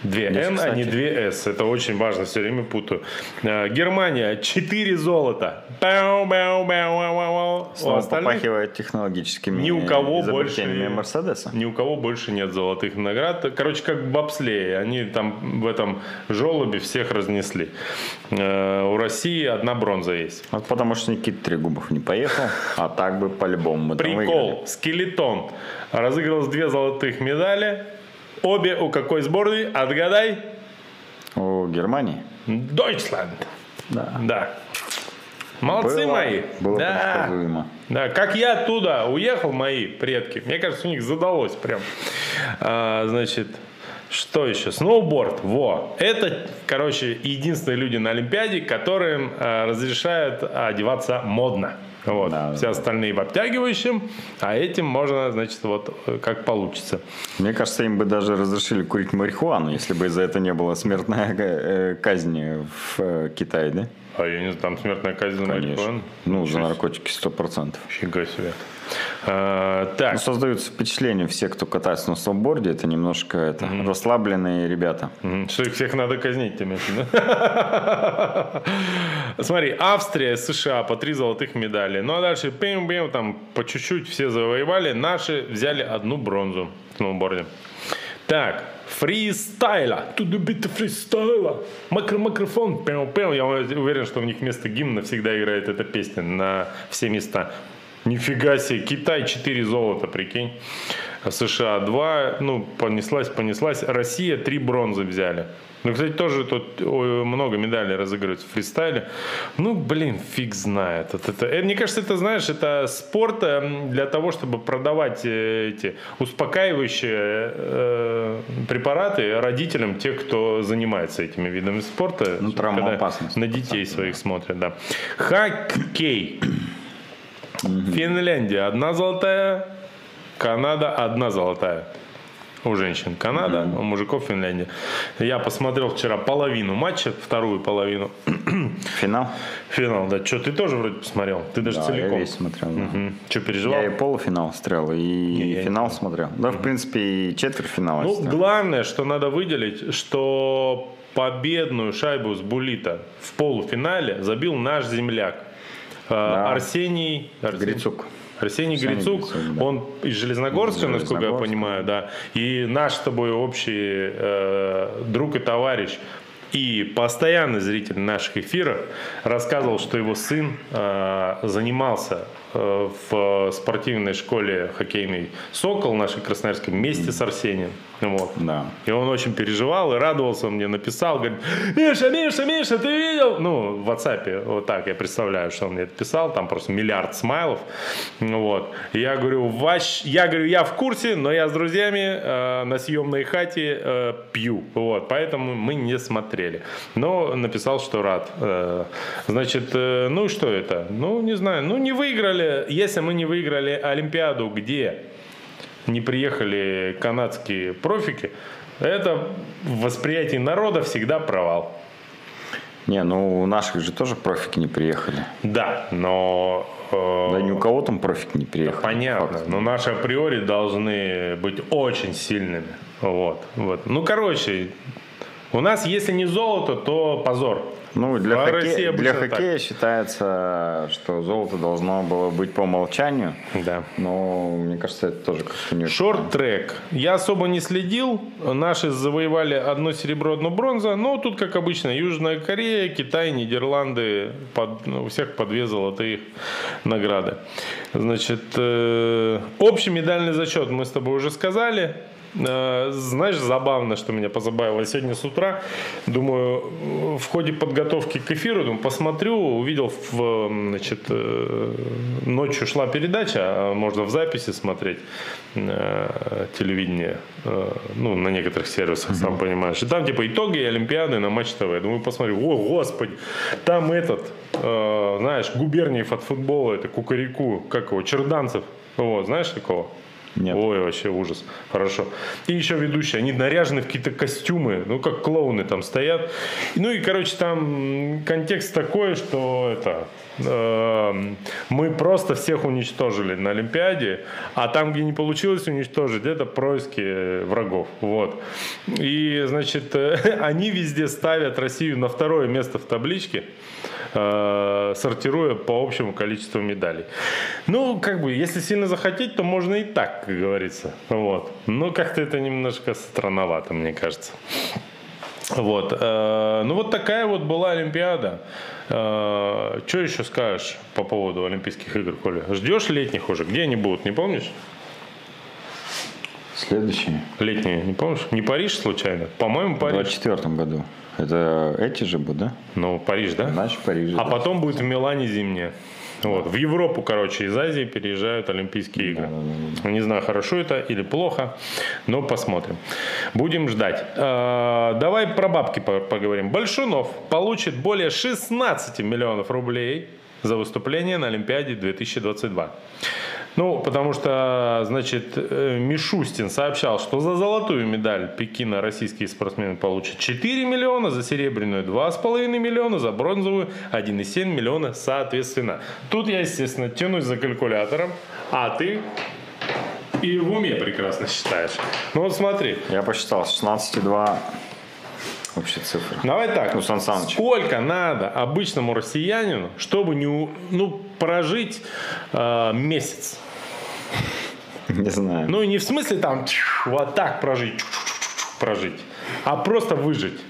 Две N, а не две S. Это очень важно, все время путаю. Э, Германия, 4 золота. Бау, бау, бау. Снова попахивает технологическими ни у кого больше Мерседеса. Ни у кого больше нет золотых наград. Короче, как в бобслее. Они там в этом желобе всех разнесли. Э, у России одна бронза есть. Вот потому что Никита Трегубов не поехал, а так бы по-любому Прикол. Скелетон. Разыгралось две золотых медали Обе у какой сборной? Отгадай. У Германии. Deutschland. Да. Да. Молодцы было, мои. Было да. Да, как я оттуда уехал, мои предки. Мне кажется, у них задалось прям. А, значит, что еще? Сноуборд. Во. Это, короче, единственные люди на Олимпиаде, которым а, разрешают одеваться модно. Вот. Да, Все да. остальные в обтягивающем, а этим можно, значит, вот как получится. Мне кажется, им бы даже разрешили курить марихуану, если бы за это не было смертной э, казни в э, Китае, да? А я не знаю, там смертная казнь за марихуану? Ну, за наркотики сто процентов. Фига себе. А, так. Ну, создаются впечатление, все, кто катается на сноуборде, это немножко это, mm-hmm. расслабленные ребята. Mm-hmm. Что их всех надо казнить, ты <laughs> Смотри, Австрия, США по три золотых медали. Ну а дальше пим-пим, там по чуть-чуть все завоевали. Наши взяли одну бронзу в сноуборде. Так, фристайла. Туду бита фристайла. Макро-макрофон. Пэу-пэу. Я уверен, что у них вместо гимна всегда играет эта песня на все места. Нифига себе, Китай 4 золота, прикинь. США 2, ну, понеслась, понеслась. Россия 3 бронзы взяли. Ну, кстати, тоже тут много медалей разыгрываются в фристайле. Ну, блин, фиг знает. Это, это, это, мне кажется, это, знаешь, это спорт э, для того, чтобы продавать э, эти успокаивающие э, препараты родителям, тех, кто занимается этими видами спорта. Ну, травмоопасность. На детей своих смотрят, да. Хоккей. Финляндия одна золотая, Канада одна золотая. У женщин Канада, mm-hmm. у мужиков Финляндия. Я посмотрел вчера половину матча, вторую половину. Финал? Финал, да. Что, ты тоже вроде посмотрел? Ты даже да, целиком? я весь смотрел. Да. Угу. Что, переживал? Я и полуфинал смотрел, и не, финал смотрел. Да, в принципе, и четвертьфинал. Ну, главное, что надо выделить, что победную шайбу с Булита в полуфинале забил наш земляк. Да. Арсений, Арсений Грицук. Арсений, Грицук, Грицук да. он из Железногорска, из насколько я понимаю, да. И наш с тобой общий э, друг и товарищ и постоянный зритель наших эфиров рассказывал, что его сын э, занимался э, в спортивной школе хоккейной «Сокол» нашей Красноярской вместе с Арсением. Вот. Да. И он очень переживал и радовался, мне написал, говорит, Миша, Миша, Миша, ты видел? Ну, в WhatsApp, вот так я представляю, что он мне это писал, там просто миллиард смайлов. Вот. И я говорю, ваш, я говорю, я в курсе, но я с друзьями э, на съемной хате э, пью. Вот. Поэтому мы не смотрели. Но написал, что рад. Э, значит, э, ну что это? Ну, не знаю, ну не выиграли. Если мы не выиграли Олимпиаду, где не приехали канадские профики, это в восприятии народа всегда провал. Не, ну у наших же тоже профики не приехали. Да, но... Э, да ни у кого там профики не приехали. понятно, факт. но наши априори должны быть очень сильными. Вот, вот. Ну, короче, у нас, если не золото, то позор. Ну, для, а для хоккея так. считается, что золото должно было быть по умолчанию. Да. Но мне кажется, это тоже как-то не Шорт-трек. Я особо не следил. Наши завоевали одно серебро, одно бронза. Но тут, как обычно, Южная Корея, Китай, Нидерланды. Под... Ну, у всех по две золотые награды. Значит, э... общий медальный зачет мы с тобой уже сказали. Э, знаешь, забавно, что меня позабавило сегодня с утра. Думаю, в ходе подготовки к эфиру, думаю, посмотрю, увидел, в, значит, э, ночью шла передача, а можно в записи смотреть э, телевидение, ну, на некоторых сервисах, mm-hmm. сам понимаешь. И там, типа, итоги Олимпиады на Матч ТВ. Думаю, посмотрю, о, господи, там этот, знаешь, Губерниев от футбола, это Кукарику, как его, Черданцев, вот, знаешь такого? Нет. Ой, вообще ужас. Хорошо. И еще ведущие, они наряжены в какие-то костюмы, ну, как клоуны там стоят. Ну, и, короче, там контекст такой, что это... Э, мы просто всех уничтожили на Олимпиаде, а там, где не получилось уничтожить, это происки врагов. Вот. И, значит, <laughs> они везде ставят Россию на второе место в табличке. Э, сортируя по общему количеству медалей. Ну, как бы, если сильно захотеть, то можно и так, как говорится. Вот. Но как-то это немножко странновато, мне кажется. Вот. Э, ну, вот такая вот была Олимпиада. Э, что еще скажешь по поводу Олимпийских игр, Коля? Ждешь летних уже? Где они будут, не помнишь? Следующие. Летние, не помнишь? Не Париж случайно? По-моему, Париж. В 24 году. Это эти же будут, да? Ну, Париж, да? Значит, Париж. А да. потом будет в Милане зимнее. Вот. В Европу, короче, из Азии переезжают Олимпийские игры. Да, да, да. Не знаю, хорошо это или плохо, но посмотрим. Будем ждать. Э, давай про бабки поговорим. Большунов получит более 16 миллионов рублей за выступление на Олимпиаде 2022. Ну, потому что, значит, э, Мишустин сообщал, что за золотую медаль Пекина российские спортсмены получат 4 миллиона, за серебряную 2,5 миллиона, за бронзовую 1,7 миллиона соответственно. Тут я, естественно, тянусь за калькулятором, а ты и в уме прекрасно считаешь. Ну вот смотри. Я посчитал 16,2 вообще цифры. Давай так. Ну, Сан Саныч. Сколько надо обычному россиянину, чтобы не, ну, прожить э, месяц? <laughs> Не знаю. Ну, не в смысле там вот так прожить, прожить, а просто выжить.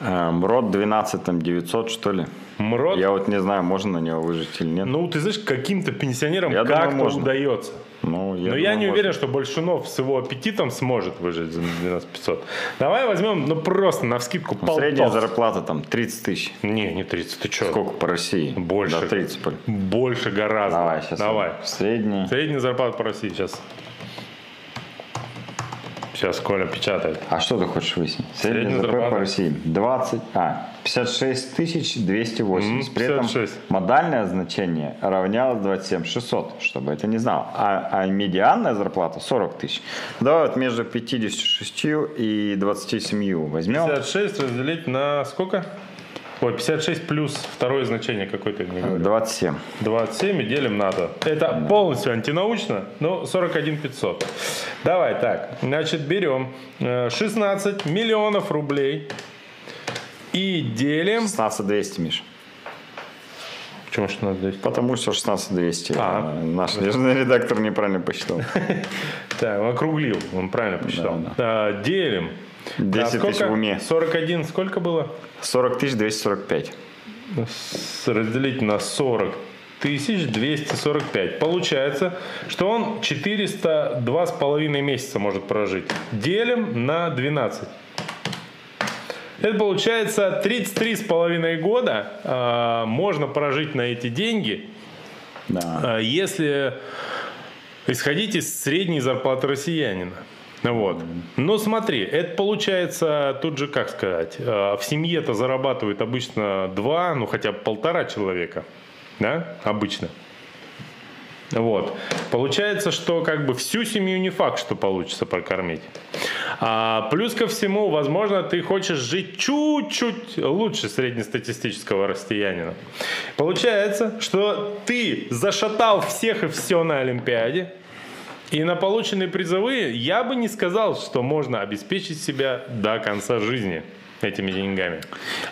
МРОД 12 там 900 что ли? МРОД? Я вот не знаю, можно на него выжить или нет. Ну, ты знаешь, каким-то пенсионерам как-то удается. Ну, я Но я не уверен, что Большунов с его аппетитом сможет выжить за 12 500. Давай возьмем, ну просто на вскидку ну, Средняя зарплата там 30 тысяч. Не, не 30, ты что? Сколько по России? Больше. До 30. Больше гораздо. Давай, сейчас. Давай. Средняя. Средняя зарплата по России сейчас. Сейчас Коля печатает. А что ты хочешь выяснить? Средняя ЗП по России 20, а, 56 тысяч 280. Mm, При этом модальное значение равнялось 27 600, чтобы это не знал. А, а медианная зарплата 40 тысяч. Давай вот между 56 и 27 возьмем. 56 разделить на сколько? Ой, 56 плюс второе значение какое-то не говорю. 27. 27 и делим на то. Это да. полностью антинаучно, но 41 500. Давай так, значит, берем 16 э, миллионов рублей и делим... 16 200, Миш. Почему 16 200? Потому что 16 200. А, наш нежный редактор неправильно посчитал. <laughs> Так, округлил, он правильно посчитал. Делим 10 тысяч в уме. 41 сколько было? 40 тысяч 245. Разделить на 40 тысяч 245. Получается, что он 402 с половиной месяца может прожить. Делим на 12. Это получается 33 с половиной года э, можно прожить на эти деньги, да. э, если исходить из средней зарплаты россиянина. Вот. Но смотри, это получается тут же, как сказать, э, в семье-то зарабатывают обычно два, ну хотя бы полтора человека, да, обычно. Вот. Получается, что как бы всю семью не факт, что получится прокормить. А плюс ко всему, возможно, ты хочешь жить чуть-чуть лучше среднестатистического россиянина. Получается, что ты зашатал всех и все на Олимпиаде, и на полученные призовые я бы не сказал, что можно обеспечить себя до конца жизни этими деньгами.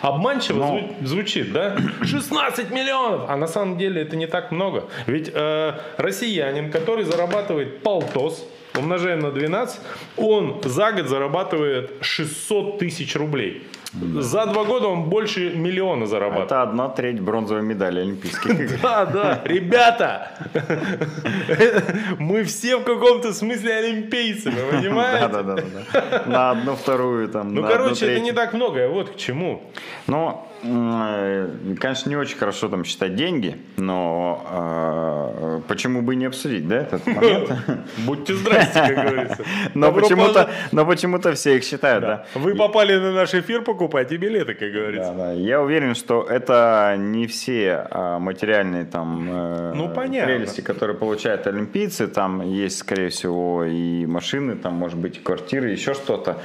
Обманчиво Но... звучит, да? <clears throat> 16 миллионов! А на самом деле это не так много. Ведь э, россиянин, который зарабатывает полтос, умножаем на 12, он за год зарабатывает 600 тысяч рублей. За два года он больше миллиона зарабатывает. Это одна треть бронзовой медали Олимпийских <laughs> игр. Да, да, ребята, <laughs> мы все в каком-то смысле олимпийцы, вы понимаете? Да, да, да. На одну вторую там. Ну, короче, это не так много, вот к чему. Ну, э, конечно, не очень хорошо там считать деньги, но э, почему бы не обсудить, да, этот момент? <laughs> Будьте здрасте, как говорится. Но почему-то, но почему-то все их считают, да. Вы попали на наш эфир, покупайте билеты, как Да, говорится. да. Я уверен, что это не все а, материальные там э, Ну, понятно. прелести, которые получают олимпийцы. Там есть, скорее всего, и машины, там, может быть, и квартиры, еще что-то.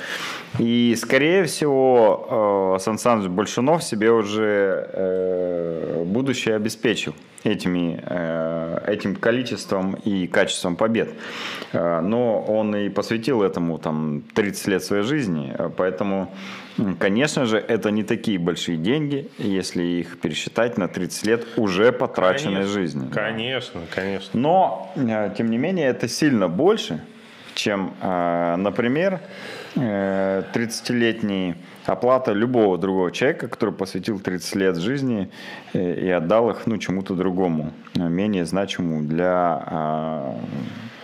И, скорее всего, э, Сан Саныч Большунов себе уже э, будущее обеспечил этими, э, этим количеством и качеством побед. Э, Но он и посвятил этому там 30 лет своей жизни, э, поэтому, конечно же, это не такие большие деньги, если их пересчитать на 30 лет уже потраченной Конечно, жизни. Конечно, конечно. Но, тем не менее, это сильно больше, чем, например, э, 30-летний оплата любого другого человека, который посвятил 30 лет жизни э, и отдал их ну, чему-то другому, э, менее значимому для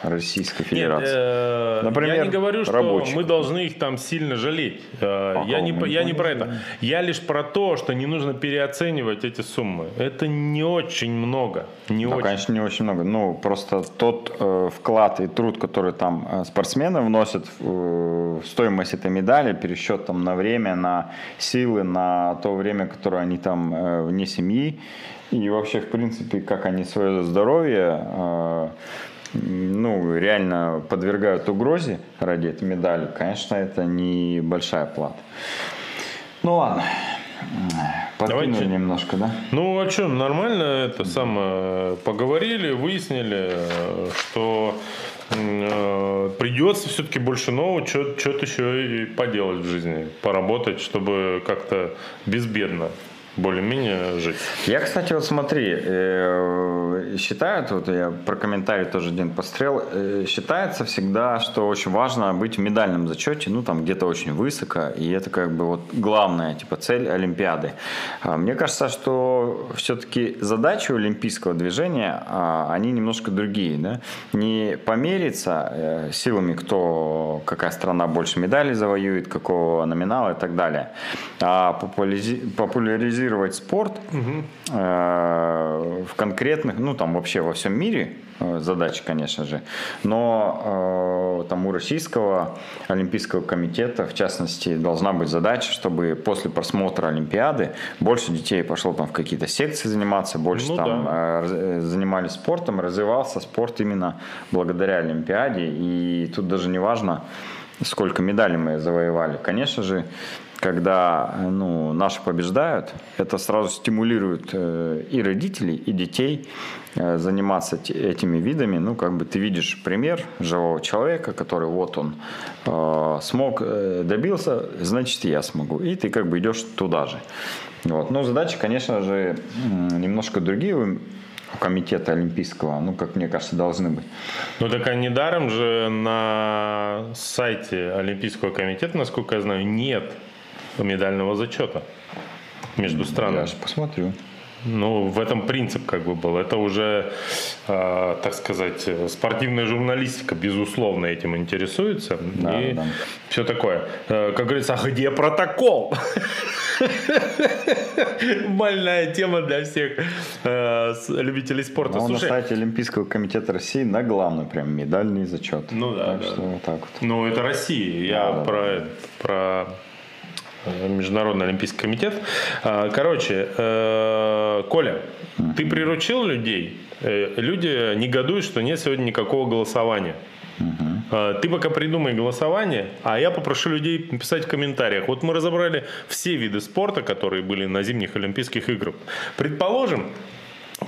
Российской Нет, Федерации. э, Например, я не говорю, что рабочих. мы должны их там сильно жалеть. Э, Я не, я не про это. Я лишь про то, что не нужно переоценивать эти суммы. Это не очень много. Не Ну, очень. конечно, не очень много. Ну, просто тот э, вклад и труд, который там э, спортсмены вносят в, э, в стоимость этой медали, пересчет там на время, на силы, на то время, которое они там э, вне семьи, и вообще, в принципе, как они свое здоровье э, ну, реально подвергают угрозе ради этой медали, конечно, это небольшая плата. Ну ладно, подкинули Давайте. немножко, да? Ну, а что, нормально это самое, поговорили, выяснили, что э, придется все-таки больше нового, что-то еще и поделать в жизни, поработать, чтобы как-то безбедно более-менее жить. Я, кстати, вот смотри, э, считают, вот я про комментарий тоже один пострел, э, считается всегда, что очень важно быть в медальном зачете, ну там где-то очень высоко, и это как бы вот главная типа цель Олимпиады. А Мне кажется, что все-таки задачи олимпийского движения, а, они немножко другие, да? Не помериться э, силами, кто, какая страна больше медалей завоюет, какого номинала и так далее, а популяризи- популяризировать спорт э, в конкретных, ну там вообще во всем мире э, задачи, конечно же, но э, там у российского олимпийского комитета, в частности, должна быть задача, чтобы после просмотра Олимпиады больше детей пошло там в какие-то секции заниматься, больше Ну там э, раз- э, занимались спортом, развивался спорт именно благодаря Олимпиаде, и тут даже не важно, сколько медалей мы завоевали. Конечно же, когда ну, наши побеждают, это сразу стимулирует э, и родителей, и детей э, заниматься этими видами. Ну, как бы ты видишь пример живого человека, который вот он э, смог, добился, значит, я смогу. И ты как бы идешь туда же. Вот. Но задачи, конечно же, немножко другие у комитета олимпийского, ну, как мне кажется, должны быть. Ну так а недаром же на сайте Олимпийского комитета, насколько я знаю, нет медального зачета между странами. Я же посмотрю. Ну, в этом принцип как бы был. Это уже, э, так сказать, спортивная журналистика, безусловно, этим интересуется. Да, и да. все такое. Э, как говорится, а где протокол? Больная тема для всех э, любителей спорта. Но на Слушай, сайте Олимпийского комитета России на главный прям медальный зачет. Ну да, Так что вот так вот. Ну, это Россия. Я про, про Международный Олимпийский комитет. А, Короче, э, Коля, ты приручил людей. Э, Люди негодуют, что нет сегодня никакого голосования. А, Ты пока придумай голосование, а я попрошу людей написать в комментариях. Вот мы разобрали все виды спорта, которые были на зимних Олимпийских играх. Предположим,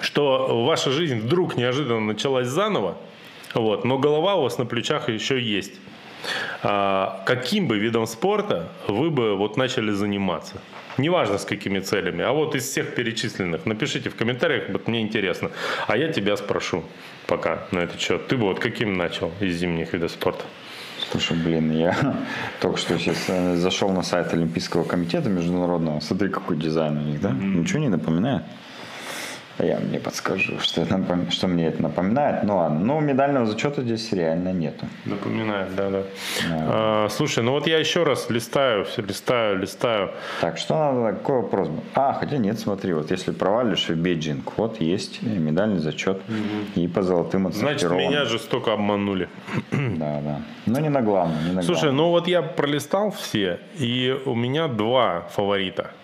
что ваша жизнь вдруг неожиданно началась заново, вот, но голова у вас на плечах еще есть. А, каким бы видом спорта вы бы вот начали заниматься? Неважно с какими целями, а вот из всех перечисленных. Напишите в комментариях, вот мне интересно. А я тебя спрошу пока на этот счет. Ты бы вот каким начал из зимних видов спорта? Слушай, блин, я <laughs> только что сейчас э, зашел на сайт Олимпийского комитета международного. Смотри, какой дизайн у них, да? Mm-hmm. Ничего не напоминает? Я мне подскажу, что, это напом... что мне это напоминает. Ну ладно, ну медального зачета здесь реально нету. Напоминает, да, да. да. А, слушай, ну вот я еще раз листаю, все листаю, листаю. Так, что надо, какой вопрос? А, хотя нет, смотри, вот если провалишь в бейджинг, вот есть медальный зачет угу. и по золотым Значит, меня жестоко обманули. <clears throat> Да, да. Но не на главном, не на Слушай, главном. ну вот я пролистал все, и у меня два фаворита –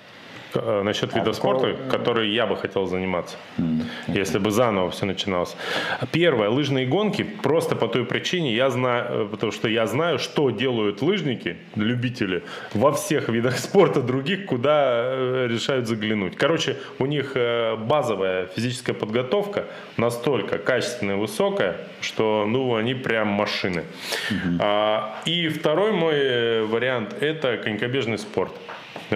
насчет вида спорта, который я бы хотел заниматься, если бы заново все начиналось. Первое, лыжные гонки, просто по той причине, я знаю, э, потому что я знаю, что делают лыжники, любители, во всех видах <laughs> спорта других, куда э, решают заглянуть. Короче, у них базовая физическая подготовка настолько качественная высокая, что ну, они прям машины. Угу. И второй мой вариант – это конькобежный спорт.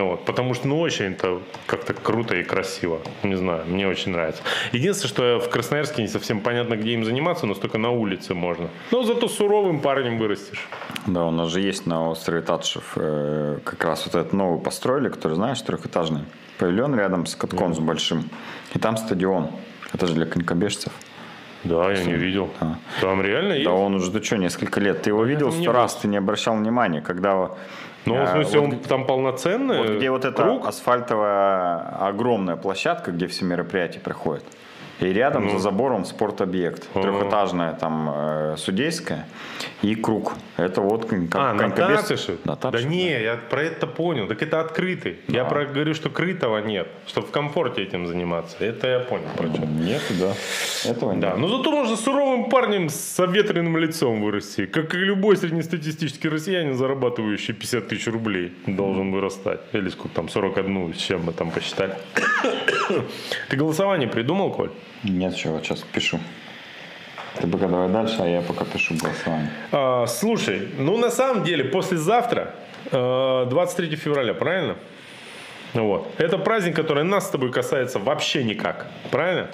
Вот, потому что, ну, очень это как-то круто и красиво. Не знаю, мне очень нравится. Единственное, что в Красноярске не совсем понятно, где им заниматься, но только на улице можно. Но зато суровым парнем вырастешь. Да, у нас же есть на острове Татшев э, как раз вот этот новый построили, который, знаешь, трехэтажный павильон рядом с катком mm. с большим. И там стадион. Это же для конькобежцев. Да, я не видел. Да. Там реально есть? Да он уже, ты что, несколько лет. Ты его видел сто раз, ты не обращал внимания, когда ну, в смысле, вот, он там полноценный Вот где вот эта круг? асфальтовая огромная площадка, где все мероприятия проходят. И рядом ну. за забором спортобъект. Ага. Трехэтажная там э, судейская и круг. Это вот как А? На Да не, я про это понял. Так это открытый. Да. Я про говорю, что крытого нет. Чтобы в комфорте этим заниматься. Это я понял. Про что. Нет, да. Этого нет. Да, но зато можно суровым парнем с обветренным лицом вырасти. Как и любой среднестатистический россиянин, зарабатывающий 50 тысяч рублей, должен вырастать. Или сколько там, 41, с чем мы там посчитали. <coughs> Ты голосование придумал, Коль? Нет, вот сейчас пишу. Ты пока давай дальше, а я пока пишу голосование. А, слушай, ну на самом деле послезавтра, 23 э, февраля, правильно? Вот. Это праздник, который нас с тобой касается вообще никак. Правильно?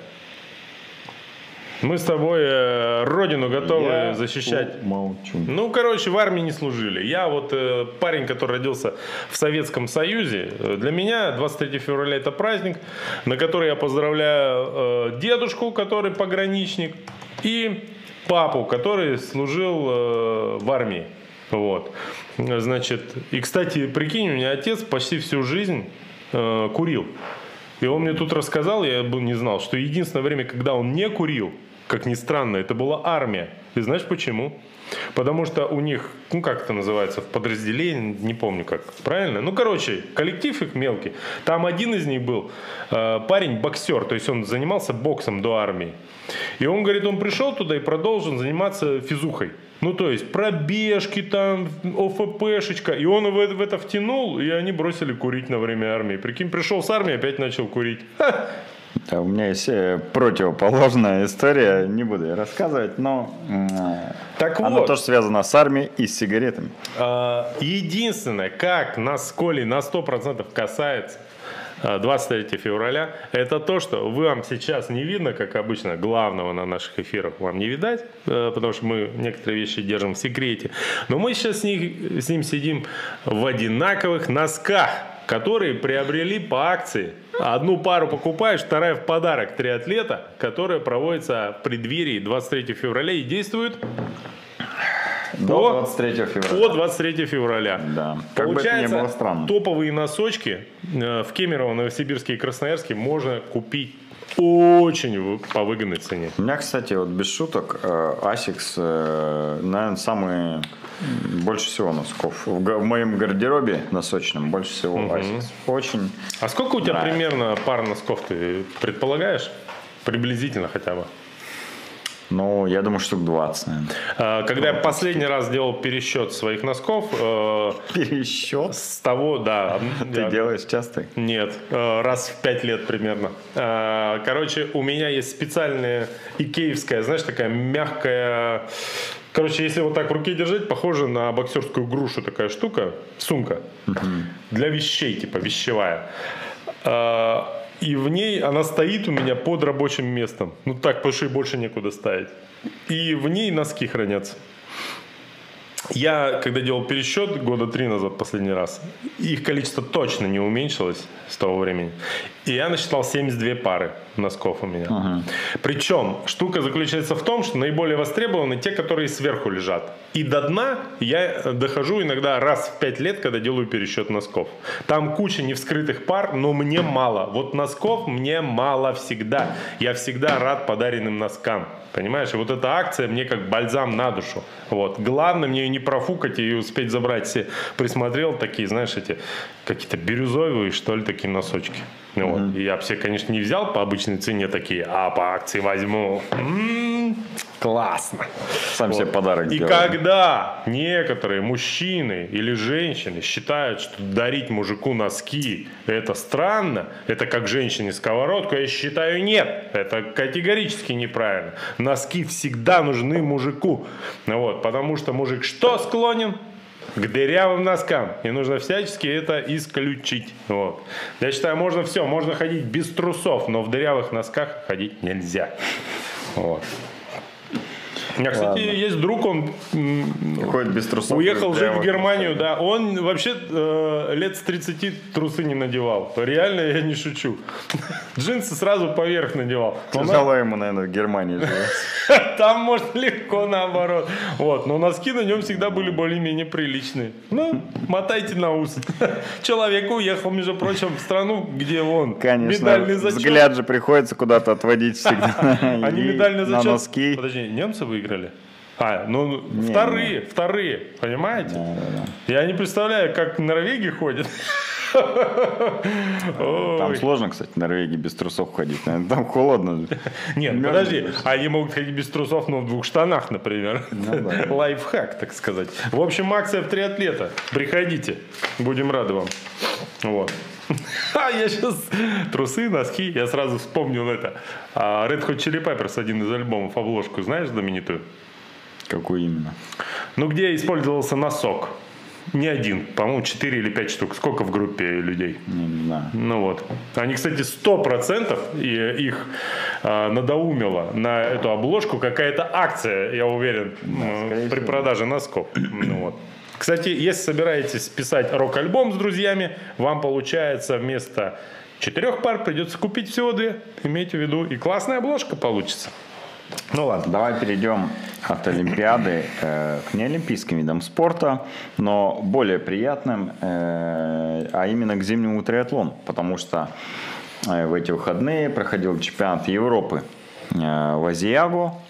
Мы с тобой э, родину готовы я защищать. Молчу. Ну, короче, в армии не служили. Я вот э, парень, который родился в Советском Союзе. Э, для меня 23 февраля это праздник, на который я поздравляю дедушку, который пограничник, и папу, который служил в армии. Вот. Значит, и, кстати, прикинь, у меня отец почти всю жизнь э, курил. И он мне тут рассказал, я бы не знал, что единственное время, когда он не курил, как ни странно, это была армия. И знаешь почему? Потому что у них, ну как это называется, в подразделении, не помню как, правильно? Ну, короче, коллектив их мелкий. Там один из них был э, парень-боксер, то есть он занимался боксом до армии. И он говорит, он пришел туда и продолжил заниматься физухой. Ну, то есть пробежки там, ОФПшечка. И он в, в это втянул, и они бросили курить на время армии. Прикинь, пришел с армии, опять начал курить. Ха! Да, у меня есть э, противоположная история, не буду ее рассказывать, но так она вот, тоже связана с армией и с сигаретами. А, единственное, как нас с Колей на 100% касается 23 а, февраля, это то, что вы вам сейчас не видно, как обычно, главного на наших эфирах вам не видать, э, потому что мы некоторые вещи держим в секрете. Но мы сейчас с, них, с ним сидим в одинаковых носках которые приобрели по акции. Одну пару покупаешь, вторая в подарок. Три атлета, которая проводится в преддверии 23 февраля и действует до 23 февраля. По 23 февраля. Да. Как Получается, бы это не было странно. топовые носочки э, в Кемерово, Новосибирске и Красноярске можно купить очень по выгодной цене. У меня, кстати, вот без шуток, э, Asics, э, наверное, самые больше всего носков. В моем гардеробе носочном больше всего угу. Asics. Очень. А сколько у тебя нравится. примерно пар носков ты предполагаешь? Приблизительно хотя бы. Ну, я думаю, штук 20, наверное. А, когда я последний раз делал пересчет своих носков... Э, пересчет? С того, да. Ты я, делаешь часто? Нет, э, раз в 5 лет примерно. А, короче, у меня есть специальная икеевская, знаешь, такая мягкая Короче, если вот так в руке держать, похоже на боксерскую грушу такая штука, сумка для вещей, типа вещевая. И в ней она стоит у меня под рабочим местом. Ну так, потому что и больше некуда ставить. И в ней носки хранятся. Я, когда делал пересчет года три назад последний раз, их количество точно не уменьшилось с того времени. И я насчитал 72 пары носков у меня. Причем штука заключается в том, что наиболее востребованы те, которые сверху лежат. И до дна я дохожу иногда раз в 5 лет, когда делаю пересчет носков. Там куча невскрытых пар, но мне мало. Вот носков мне мало всегда. Я всегда рад подаренным носкам. Понимаешь, и вот эта акция мне как бальзам на душу. Вот. Главное мне ее не профукать и успеть забрать все. Присмотрел такие, знаешь, эти какие-то бирюзовые, что ли, такие носочки. Ну, вот. И я все, конечно, не взял по обычной цене такие, а по акции возьму. М-м, классно. Сам себе подарок И делаю. когда некоторые мужчины или женщины считают, что дарить мужику носки это странно, это как женщине сковородку, я считаю нет. Это категорически неправильно. Носки всегда нужны мужику. Ну Вот, потому что мужик что склонен? К дырявым носкам. И нужно всячески это исключить. Вот. Я считаю, можно все. Можно ходить без трусов, но в дырявых носках ходить нельзя. Вот. У меня, кстати, Ладно. есть друг, он Ходит без трусов. Уехал жить в Германию, да. Он вообще э, лет с 30 трусы не надевал. Реально, я не шучу. <laughs> Джинсы сразу поверх надевал. На- Тяжело ему, наверное, в Германии живет. <laughs> Там, может, легко наоборот. Вот. Но носки на нем всегда были более-менее приличные. Ну, мотайте на ус. <laughs> Человек уехал, между прочим, в страну, где он Конечно, взгляд же приходится куда-то отводить всегда. Они медальный на зачет. носки. Подожди, немцы выиграли? А, ну вторые, вторые, понимаете? Я не представляю, как Норвегии ходят. <laughs> Там Ой. сложно, кстати, в Норвегии без трусов ходить. Там холодно. Нет, подожди, они могут ходить без трусов, но в двух штанах, например. Ну да. Лайфхак, так сказать. В общем, акция в три атлета. Приходите, будем рады вам. Вот. <laughs> А я сейчас трусы, носки, я сразу вспомнил это. А, Red Hot Chili Peppers, один из альбомов, обложку, знаешь, знаменитую? Какой именно? Ну, где использовался носок. Не один, по-моему, 4 или 5 штук. Сколько в группе людей? Не, не знаю. Ну вот. Они, кстати, 100% и их а, надоумила на эту обложку какая-то акция, я уверен, скорее при всего. продаже носков. Ну вот. Кстати, если собираетесь писать рок-альбом с друзьями, вам получается вместо четырех пар придется купить всего две. Имейте в виду. И классная обложка получится. Ну ладно. Давай перейдем от Олимпиады э, к неолимпийским видам спорта, но более приятным, э, а именно к зимнему триатлону, потому что э, в эти выходные проходил чемпионат Европы э, в Азиагу,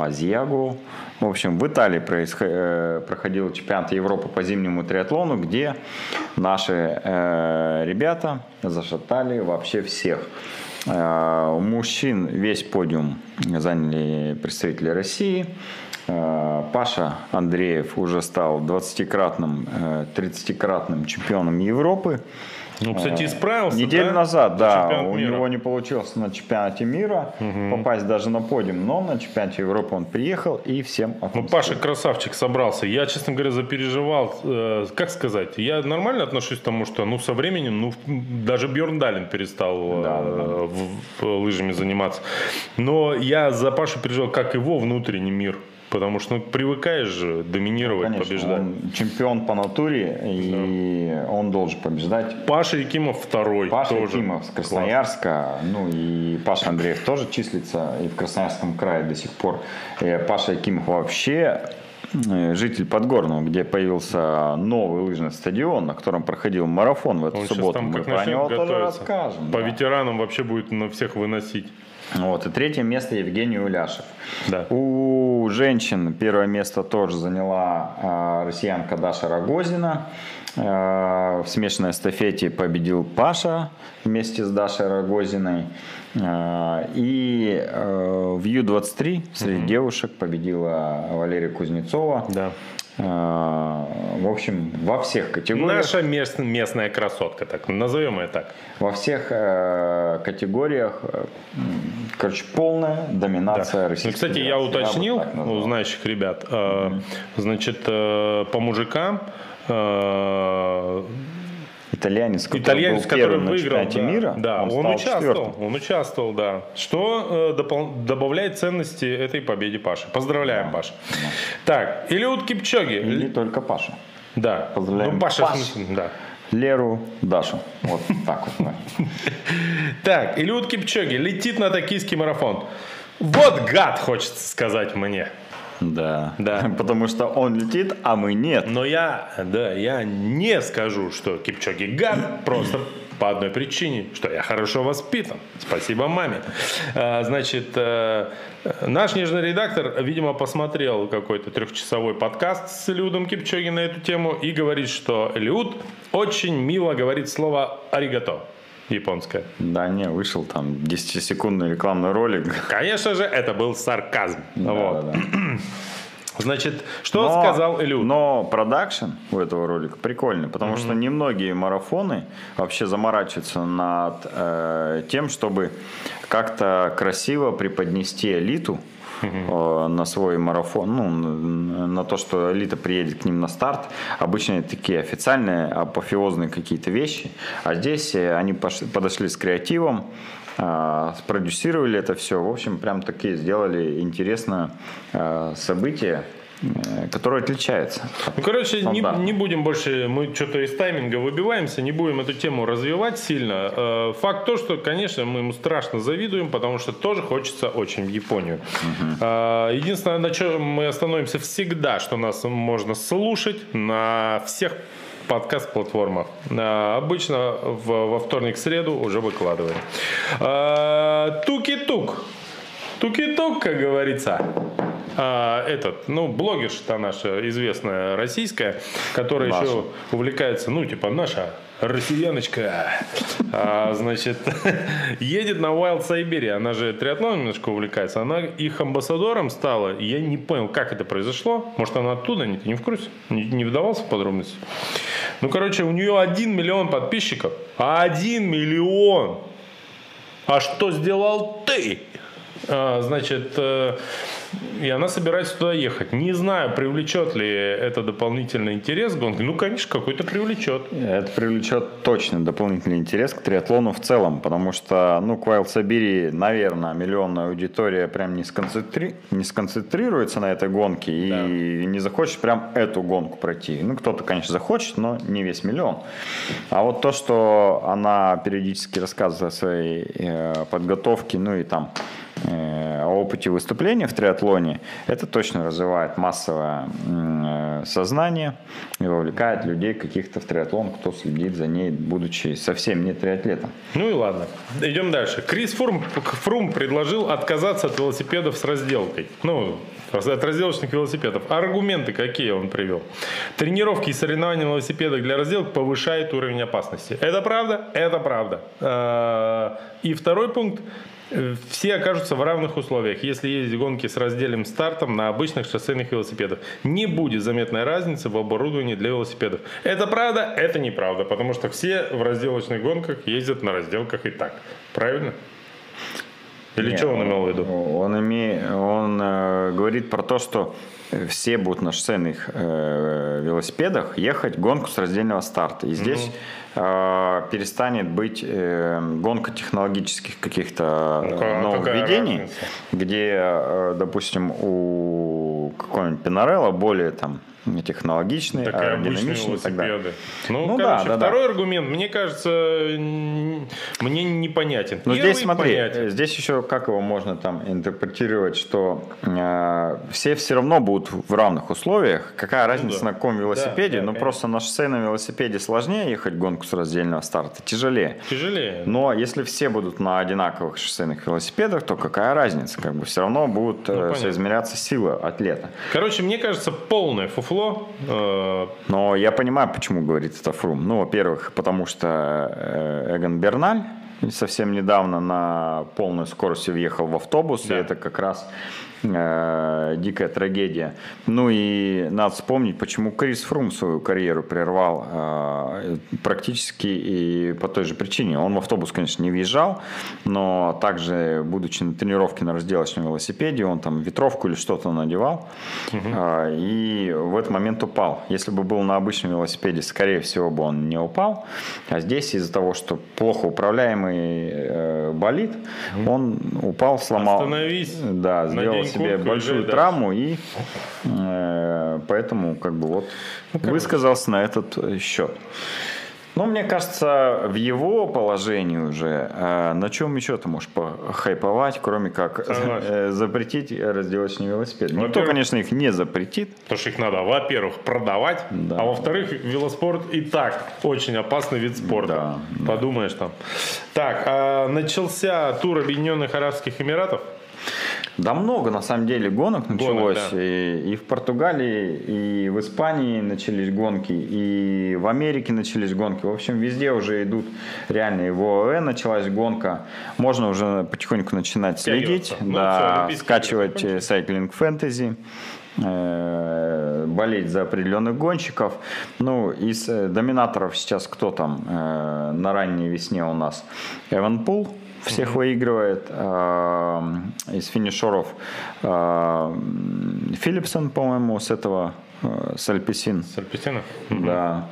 в Азиагу. В общем, в Италии происхо- э, проходил чемпионат Европы по зимнему триатлону, где наши э, ребята зашатали вообще всех. Э, У мужчин весь подиум заняли представители России. Э, Паша Андреев уже стал 20-кратным, э, 30-кратным чемпионом Европы. Ну, кстати, исправился. Неделю да? назад, На да, у мира. него не получилось на чемпионате мира попасть даже на подиум, но на чемпионате Европы он приехал и всем Ну. Паша красавчик собрался. Я, честно говоря, запереживал. Э, как сказать? Я нормально отношусь к тому, что ну, со временем, ну, даже Бьерн Далин перестал э, Да, да. в- в лыжами заниматься. Но я за Пашу переживал, как его внутренний мир. Потому что ну, привыкаешь же доминировать, Конечно, побеждать. он чемпион по натуре, и он должен побеждать. Паша Якимов второй Паша тоже. Якимов с Красноярска, ну и Паша Андреев тоже числится и в Красноярском крае до сих пор. Э, Паша Якимов вообще э, житель Подгорного, где появился новый лыжный стадион, на котором проходил марафон в эту Он субботу. там Мы про него тоже готовиться. расскажем. По да. ветеранам вообще будет на всех выносить. Вот, и третье место Евгений Уляшев. Да. У женщин первое место тоже заняла а, россиянка Даша Рогозина. А, в смешанной эстафете победил Паша вместе с Дашей Рогозиной. А, и а, в Ю-23 среди девушек победила Валерия Кузнецова. Да. Э, в общем, во всех категориях. Наша мест, местная красотка, так назовем ее так. Во всех э, категориях, э, короче, полная доминация Ну, российской кстати, я уточнил назвал. у знающих ребят. э, Значит, по мужикам Итальянец, который итальянец, был который выиграл, чемпионате да, мира, да, он, он, стал участвовал, четвертым. он участвовал, да. Что э, допол- добавляет ценности этой победе Паши. Поздравляем, Паша. Так, Илиут Кипчоги. И не только Паша. Да. Поздравляем Ну, Паша, Паш. смысле, да. Леру, Дашу. Вот так вот. да. <laughs> Так, Илиут Кипчоги летит на токийский марафон. Вот гад, хочется сказать мне. Да. Да. <laughs> Потому что он летит, а мы нет. Но я, да, я не скажу, что Кипчоги гад, просто по одной причине, что я хорошо воспитан. Спасибо маме. А, Значит, э, наш нежный редактор, видимо, посмотрел какой-то трехчасовой подкаст с Илиудом Кипчоги на эту тему и говорит, что Илиуд очень мило говорит слово «аригато» японское. Да, не, вышел там 10-секундный рекламный ролик. Конечно же, это был сарказм. Да, Вот. да. <clears throat> Значит, что Но- сказал Илиуд? Но продакшн у этого ролика прикольный, потому что немногие марафоны вообще заморачиваются над э, тем, чтобы как-то красиво преподнести элиту э, на свой марафон, ну, на то, что элита приедет к ним на старт. Обычно это такие официальные, апофеозные какие-то вещи. А здесь э, они подошли с креативом, э, спродюсировали это все. В общем, прям такие сделали интересное событие, э, которое отличается. от Ну, короче, не, не будем больше, мы что-то из тайминга выбиваемся, не будем эту тему развивать сильно. Э, Факт то, что, конечно, мы ему страшно завидуем, потому что тоже хочется очень в Японию. Э, Единственное, на чем мы остановимся всегда, что нас можно слушать на всех подкаст-платформах. Обычно во вторник, среду уже выкладываем. Туки-тук. Туки-тук, как говорится. А, этот, ну, блогерша наша известная российская, которая Наша. еще увлекается, ну, типа, наша россияночка, а, значит, <laughs> едет на Wild Siberia. Она же триатлоном немножко увлекается. Она их амбассадором стала. Я не понял, как это произошло. Может, она оттуда? Не, ты не в курсе? Не, не вдавался в подробности? Ну, короче, у нее один миллион подписчиков. Один миллион! А что сделал ты? А, Значит, э, и она собирается туда ехать. Не знаю, привлечет ли это дополнительный интерес к гонке. Ну, конечно, какой-то привлечет. Это привлечет точно дополнительный интерес к триатлону в целом, потому что, ну, к Wild Сибири, наверное, миллионная аудитория прям не, сконцентри... не сконцентрируется на этой гонке и не захочет прям эту гонку пройти. Ну, кто-то, конечно, захочет, но не весь миллион. А вот то, что она периодически рассказывает о своей э, подготовке, ну и там о опыте выступления в триатлоне, это точно развивает массовое э, сознание и вовлекает людей каких-то в триатлон, кто следит за ней, будучи совсем не триатлетом. Ну и ладно. Идем дальше. Крис Фрум, Фрум предложил отказаться от велосипедов с разделкой. Ну, от разделочных велосипедов. Аргументы какие он привел? Тренировки и соревнования на велосипедах для разделок повышает уровень опасности. Это правда? Это правда. Э, И второй пункт. Все окажутся в равных условиях, если ездить гонки с раздельным стартом на обычных шоссейных велосипедах. Не будет заметной разницы в оборудовании для велосипедов. Это правда? Это неправда, потому что все в разделочных гонках ездят на разделках и так. Правильно? Или Не, что он имел в виду? Он, име- он э, говорит про то, что все будут на шоссейных э, велосипедах ехать гонку с раздельного старта. И здесь э, перестанет быть э, гонка технологических каких-то Ну, ка- какая нововведений, где, э, допустим, у какого-нибудь Пинарелла более там технологичный, Так обычные аэродинамичный и так далее. велосипеды. Ну, Ну да, короче, да, да. второй аргумент, мне кажется, мне непонятен. Но Первый здесь смотри, понятен. э, здесь еще как его можно там интерпретировать, что э, все все равно будут в равных условиях. Какая разница Ну да. на каком велосипеде? да, ну конечно. просто на шоссейном велосипеде сложнее ехать гонку с раздельного старта, тяжелее. Тяжелее. Но если все будут на одинаковых шоссейных велосипедах, то какая разница? Как бы все равно будут э, Ну, понятно. соизмеряться силы атлета. Короче, мне кажется, полное фуфло. Э, Но я понимаю, почему говорит это Фрум. Ну, во-первых, потому что э, Эгон Берналь совсем недавно на полной скорости въехал в автобус, Да. и это как раз э, дикая трагедия. Ну и надо вспомнить, почему Крис Фрум свою карьеру прервал э, практически и по той же причине. Он в автобус, конечно, не въезжал, но также, будучи на тренировке на разделочном велосипеде, он там ветровку или что-то надевал угу. э, и в этот момент упал. Если бы был на обычном велосипеде, скорее всего бы он не упал, а здесь из-за того, что плохо управляемый э, болит, он упал, сломал. Остановись. Да, сделал себе большую травму и э, поэтому как бы вот ну, высказался на этот э, счет. Ну, мне кажется, в его положении уже, э, на чем еще ты можешь похайповать, кроме как э, запретить разделочный велосипед. Никто, конечно, их не запретит. Потому что их надо, во-первых, продавать, да. а во-вторых, велоспорт и так очень опасный вид спорта. Да, Подумаешь там. Так, а начался тур Объединенных Арабских Эмиратов. Да много, на самом деле, гонок началось. Гонок, да. и, и в Португалии, и в Испании начались гонки, и в Америке начались гонки. В общем, везде уже идут реально. И в ОАЭ началась гонка. Можно уже потихоньку начинать следить, ну, да, все, скачивать Cycling Fantasy э, болеть за определенных гонщиков. Ну, из э, доминаторов сейчас кто там э, на ранней весне у нас? Эван Пул, всех mm-hmm. выигрывает. Э, из финишеров э, Филлипсон, по-моему, с этого, э, с Альпесин. С Альпесина? Mm-hmm. Да.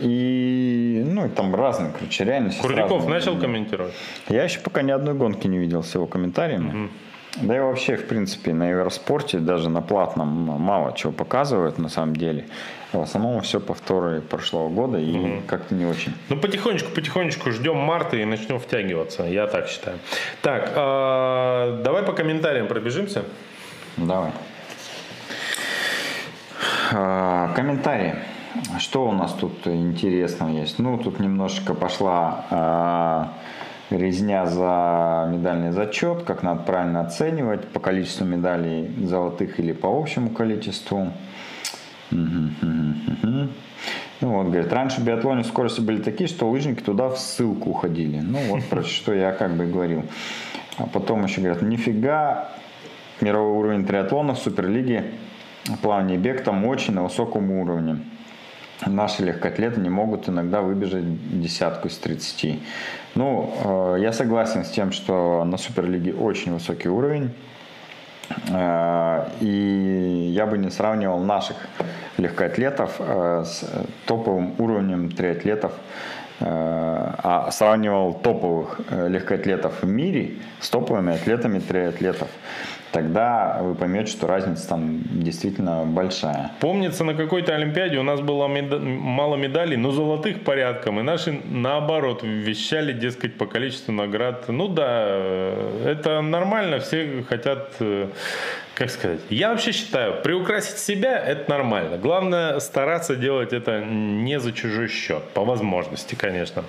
И, ну, там разные, короче, реально. Курдяков начал комментировать? Я еще пока ни одной гонки не видел с его комментариями. Угу. Да и вообще, в принципе, на Евроспорте, даже на платном, мало чего показывают на самом деле. В основном все повторы прошлого года и угу. как-то не очень. Ну, потихонечку, потихонечку ждем марта и начнем втягиваться. Я так считаю. Так, э, давай по комментариям пробежимся. Давай. Э, комментарии. Что у нас тут интересного есть? Ну, тут немножечко пошла э, резня за медальный зачет, как надо правильно оценивать по количеству медалей золотых или по общему количеству. Ну вот, говорит, раньше в биатлоне скорости были такие, что лыжники туда в ссылку уходили. Ну вот, про <laughs> что я как бы говорил. А потом еще говорят, нифига, мировой уровень триатлона в Суперлиге плавание и бег там очень на высоком уровне. Наши легкоатлеты не могут иногда выбежать десятку из 30. Ну, э, я согласен с тем, что на Суперлиге очень высокий уровень. Э, и я бы не сравнивал наших легкоатлетов э, с топовым уровнем триатлетов, а сравнивал топовых легкоатлетов в мире с топовыми атлетами триатлетов тогда вы поймете, что разница там действительно большая. Помнится, на какой-то Олимпиаде у нас было меда- мало медалей, но золотых порядком, и наши наоборот вещали, дескать, по количеству наград. Ну да, это нормально, все хотят э, как сказать, я вообще считаю, приукрасить себя это нормально. Главное стараться делать это не за чужой счет, по возможности, конечно.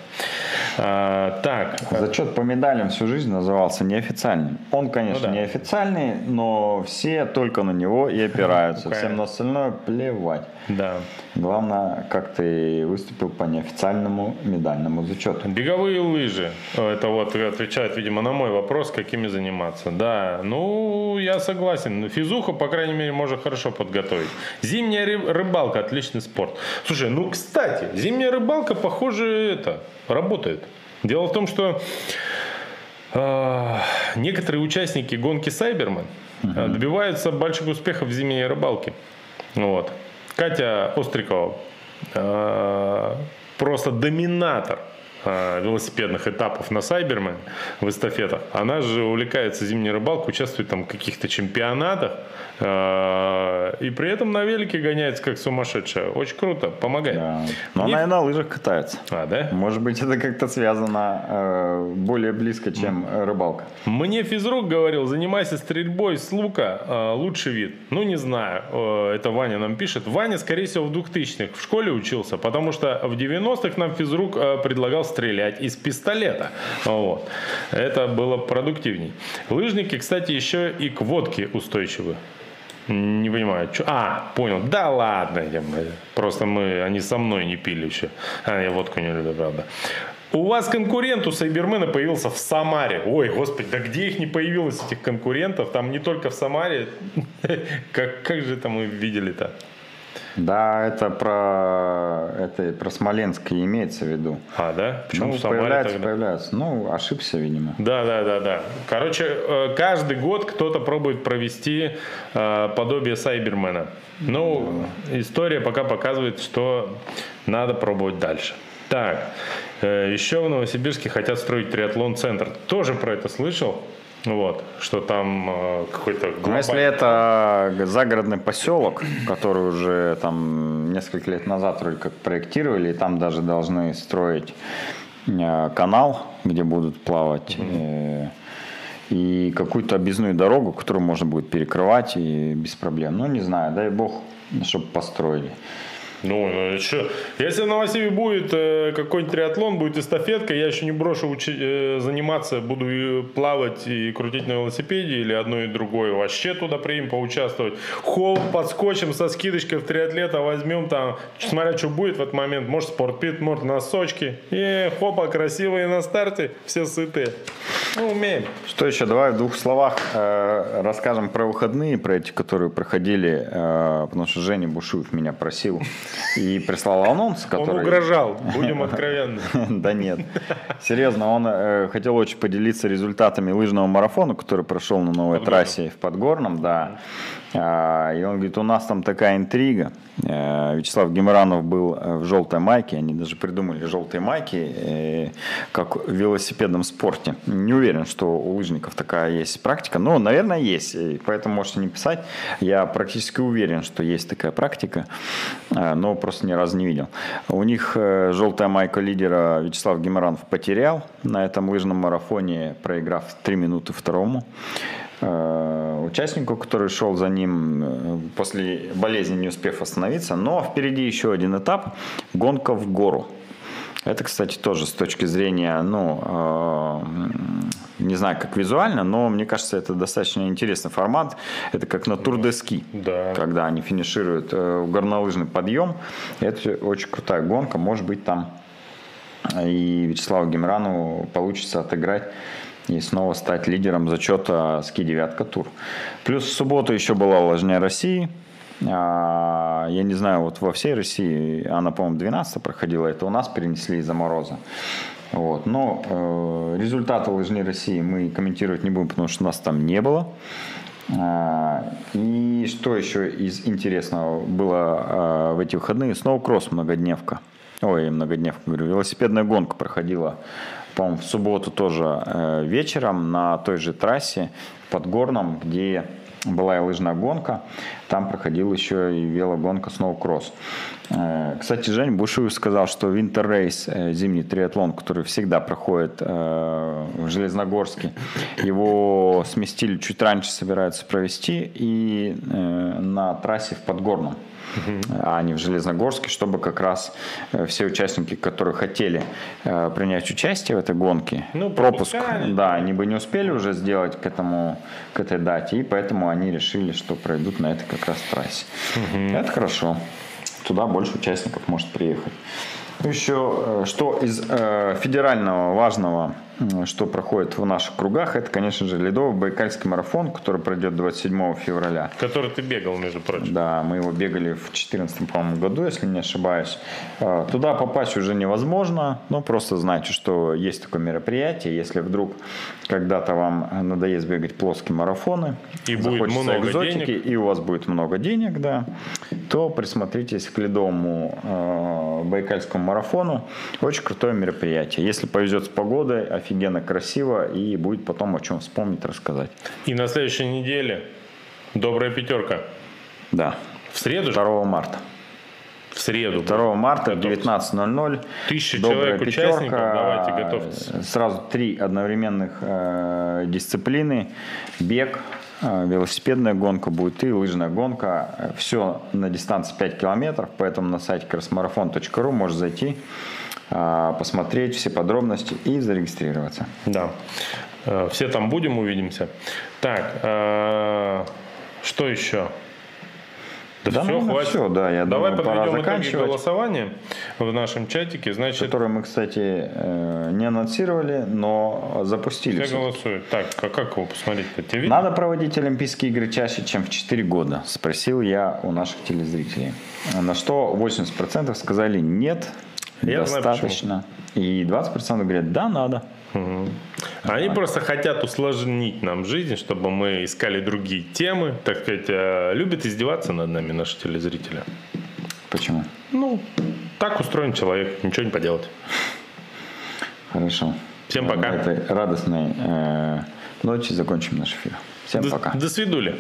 А, так. Зачет по медалям всю жизнь назывался неофициальным. Он, конечно, ну, да. неофициальный, но все только на него и <laughs> опираются. Всем на остальное плевать. Да. Главное, как ты выступил по неофициальному медальному зачету. Беговые лыжи. Это вот отвечает, видимо, на мой вопрос, какими заниматься. Да, ну, я согласен. Физуху, по крайней мере, можно хорошо подготовить. Зимняя рыбалка – отличный спорт. Слушай, ну, кстати, зимняя рыбалка, похоже, это, работает. Дело в том, что э, некоторые участники гонки Сайберман угу. добиваются больших успехов в зимней рыбалке. Вот. Катя Острикова э, просто доминатор велосипедных этапов на Сайбермен в эстафетах. Она же увлекается зимней рыбалкой, участвует там в каких-то чемпионатах. Э, и при этом на велике гоняется как сумасшедшая. Очень круто, помогает. Да. Но Мне... она и на лыжах катается. А, да? Может быть, это как-то связано э, более близко, чем mm. рыбалка. Мне физрук говорил, занимайся стрельбой с лука, э, лучший вид. Ну, не знаю, э, это Ваня нам пишет. Ваня, скорее всего, в 2000-х в школе учился, потому что в 90-х нам физрук э, предлагал стрелять из пистолета. Вот. Это было продуктивней. Лыжники, кстати, еще и к водке устойчивы. Не понимаю. Что? А, понял. Да ладно. Я, просто мы, они со мной не пили еще. А, я водку не люблю, правда. У вас конкурент у Сайбермена появился в Самаре. Ой, господи, да где их не появилось, этих конкурентов? Там не только в Самаре. <laughs> Как, как же это мы видели-то? Да, это про, это про Смоленск и имеется в виду. А, да? Почему ну, Самаре появляется, тогда? появляется. Ну, ошибся, видимо. Да, да, да, да. Короче, э, каждый год кто-то пробует провести э, подобие Сайбермена. Ну, история пока показывает, что надо пробовать дальше. Так, э, еще в Новосибирске хотят строить триатлон-центр. Тоже про это слышал? Вот, что там э, какой-то Ну, глобальный- если это загородный поселок, который уже там несколько лет назад вроде как проектировали, и там даже должны строить э, канал, где будут плавать, э, и какую-то объездную дорогу, которую можно будет перекрывать и без проблем. Ну, не знаю, дай бог, чтобы построили. Ну, ну что, если в Новосибе будет э, какой-нибудь триатлон, будет эстафетка, я еще не брошу учи- э, заниматься, буду и плавать и крутить на велосипеде или одно и другое. Вообще туда приедем поучаствовать. Холм подскочим со скидочкой в триатлета, возьмем там, смотря что будет в этот момент, может спортпит, может носочки. И хопа, красивые на старте, все сытые. Ну, умеем. Что еще? Давай в двух словах э, расскажем про выходные, про эти, которые проходили, э, потому что Женя Бушуев меня просил и прислал анонс, Он который... угрожал, будем <laughs> откровенны. Да нет. Серьезно, он э, хотел очень поделиться результатами лыжного марафона, который прошел на новой трассе в Подгорном, да. А, И он говорит, у нас там такая интрига. Э, Вячеслав Геморанов был э, в желтой майке, они даже придумали желтые майки, э, как в велосипедном спорте. Не уверен, что у лыжников такая есть практика, но, наверное, есть, и поэтому можете не писать. Я практически уверен, что есть такая практика, но просто ни разу не видел. У них желтая майка лидера Вячеслав Геморанов потерял на этом лыжном марафоне, проиграв 3 минуты второму участнику, который шел за ним э, после болезни, не успев остановиться. Но впереди еще один этап – гонка в гору. Это, кстати, тоже с точки зрения, ну, э, не знаю, как визуально, но мне кажется, это достаточно интересный формат. Это как на тур де ски, Да. когда они финишируют э, горнолыжный подъем. Это очень крутая гонка. Может быть, там и Вячеславу Гемрану получится отыграть и снова стать лидером зачета ски девятка тур. Плюс в субботу еще была лыжня России. А, Я не знаю, вот во всей России, она, по-моему, 12 проходила, это у нас перенесли из-за мороза. Вот. Но э, результаты лыжни России мы комментировать не будем, потому что нас там не было. А, И что еще из интересного было а, в эти выходные? Сноукросс многодневка. Ой, многодневка, говорю, велосипедная гонка проходила, по-моему, в субботу тоже э, вечером на той же трассе под Горном, где была и лыжная гонка, там проходила еще и велогонка Сноукросс. Э, Кстати, Жень Бушуев сказал, что Winter Race, э, зимний триатлон, который всегда проходит в Железногорске, его сместили чуть раньше, собираются провести, и на трассе в Подгорном а не в Железногорске, чтобы как раз э, все участники, которые хотели э, принять участие в этой гонке, Ну, пропуск, да, они бы не успели уже сделать к этому, к этой дате, и поэтому они решили, что пройдут на этой как раз трассе. Это хорошо. Туда больше участников может приехать. Еще э, что из э, федерального важного, что проходит в наших кругах, это, конечно же, ледовый байкальский марафон, который пройдет 27 февраля. Который ты бегал, между прочим. Да, мы его бегали в 2014 по-моему, году, если не ошибаюсь. Э, Туда попасть уже невозможно, но просто знайте, что есть такое мероприятие. Если вдруг когда-то вам надоест бегать плоские марафоны, И будет много экзотики, денег. и у вас будет много денег, да, то присмотритесь к ледовому э, байкальскому марафону. Очень крутое мероприятие. Если повезет с погодой, офигенно красиво, и будет потом о чем вспомнить, рассказать. И на следующей неделе добрая пятерка. Да, В среду? же? 2 марта. В среду. 2 марта в Готовьтесь. 19.00. Тысяча Добрая человек участников, пятерка. давайте, готовьтесь. Сразу три одновременных э, дисциплины. Бег, э, велосипедная гонка будет и лыжная гонка. Все на дистанции 5 километров, поэтому на сайте кросмарафон.ру можешь зайти, э, посмотреть все подробности и зарегистрироваться. Да. Э, Все там будем, увидимся. Так, э, что еще? Да, Да, все, наверное, хватит. всё, да, я Давай думаю, пора подведем итоги заканчивать. голосования. в нашем чатике, значит, Которые мы, кстати, э, не анонсировали, но запустили. все голосуют. Так, а как его посмотреть-то? Тебе видно? Надо проводить Олимпийские игры чаще, чем в 4 года, спросил я у наших телезрителей. На что 80% сказали нет, Я знаю достаточно. И 20% говорят, да, надо. Они просто хотят усложнить нам жизнь, чтобы мы искали другие темы. Так сказать, э, любят издеваться над нами наши телезрители. Почему? Ну, так устроен человек, ничего не поделать. Хорошо. Всем На пока. этой радостной э, ночи закончим наш эфир. Всем До, пока. до свидули.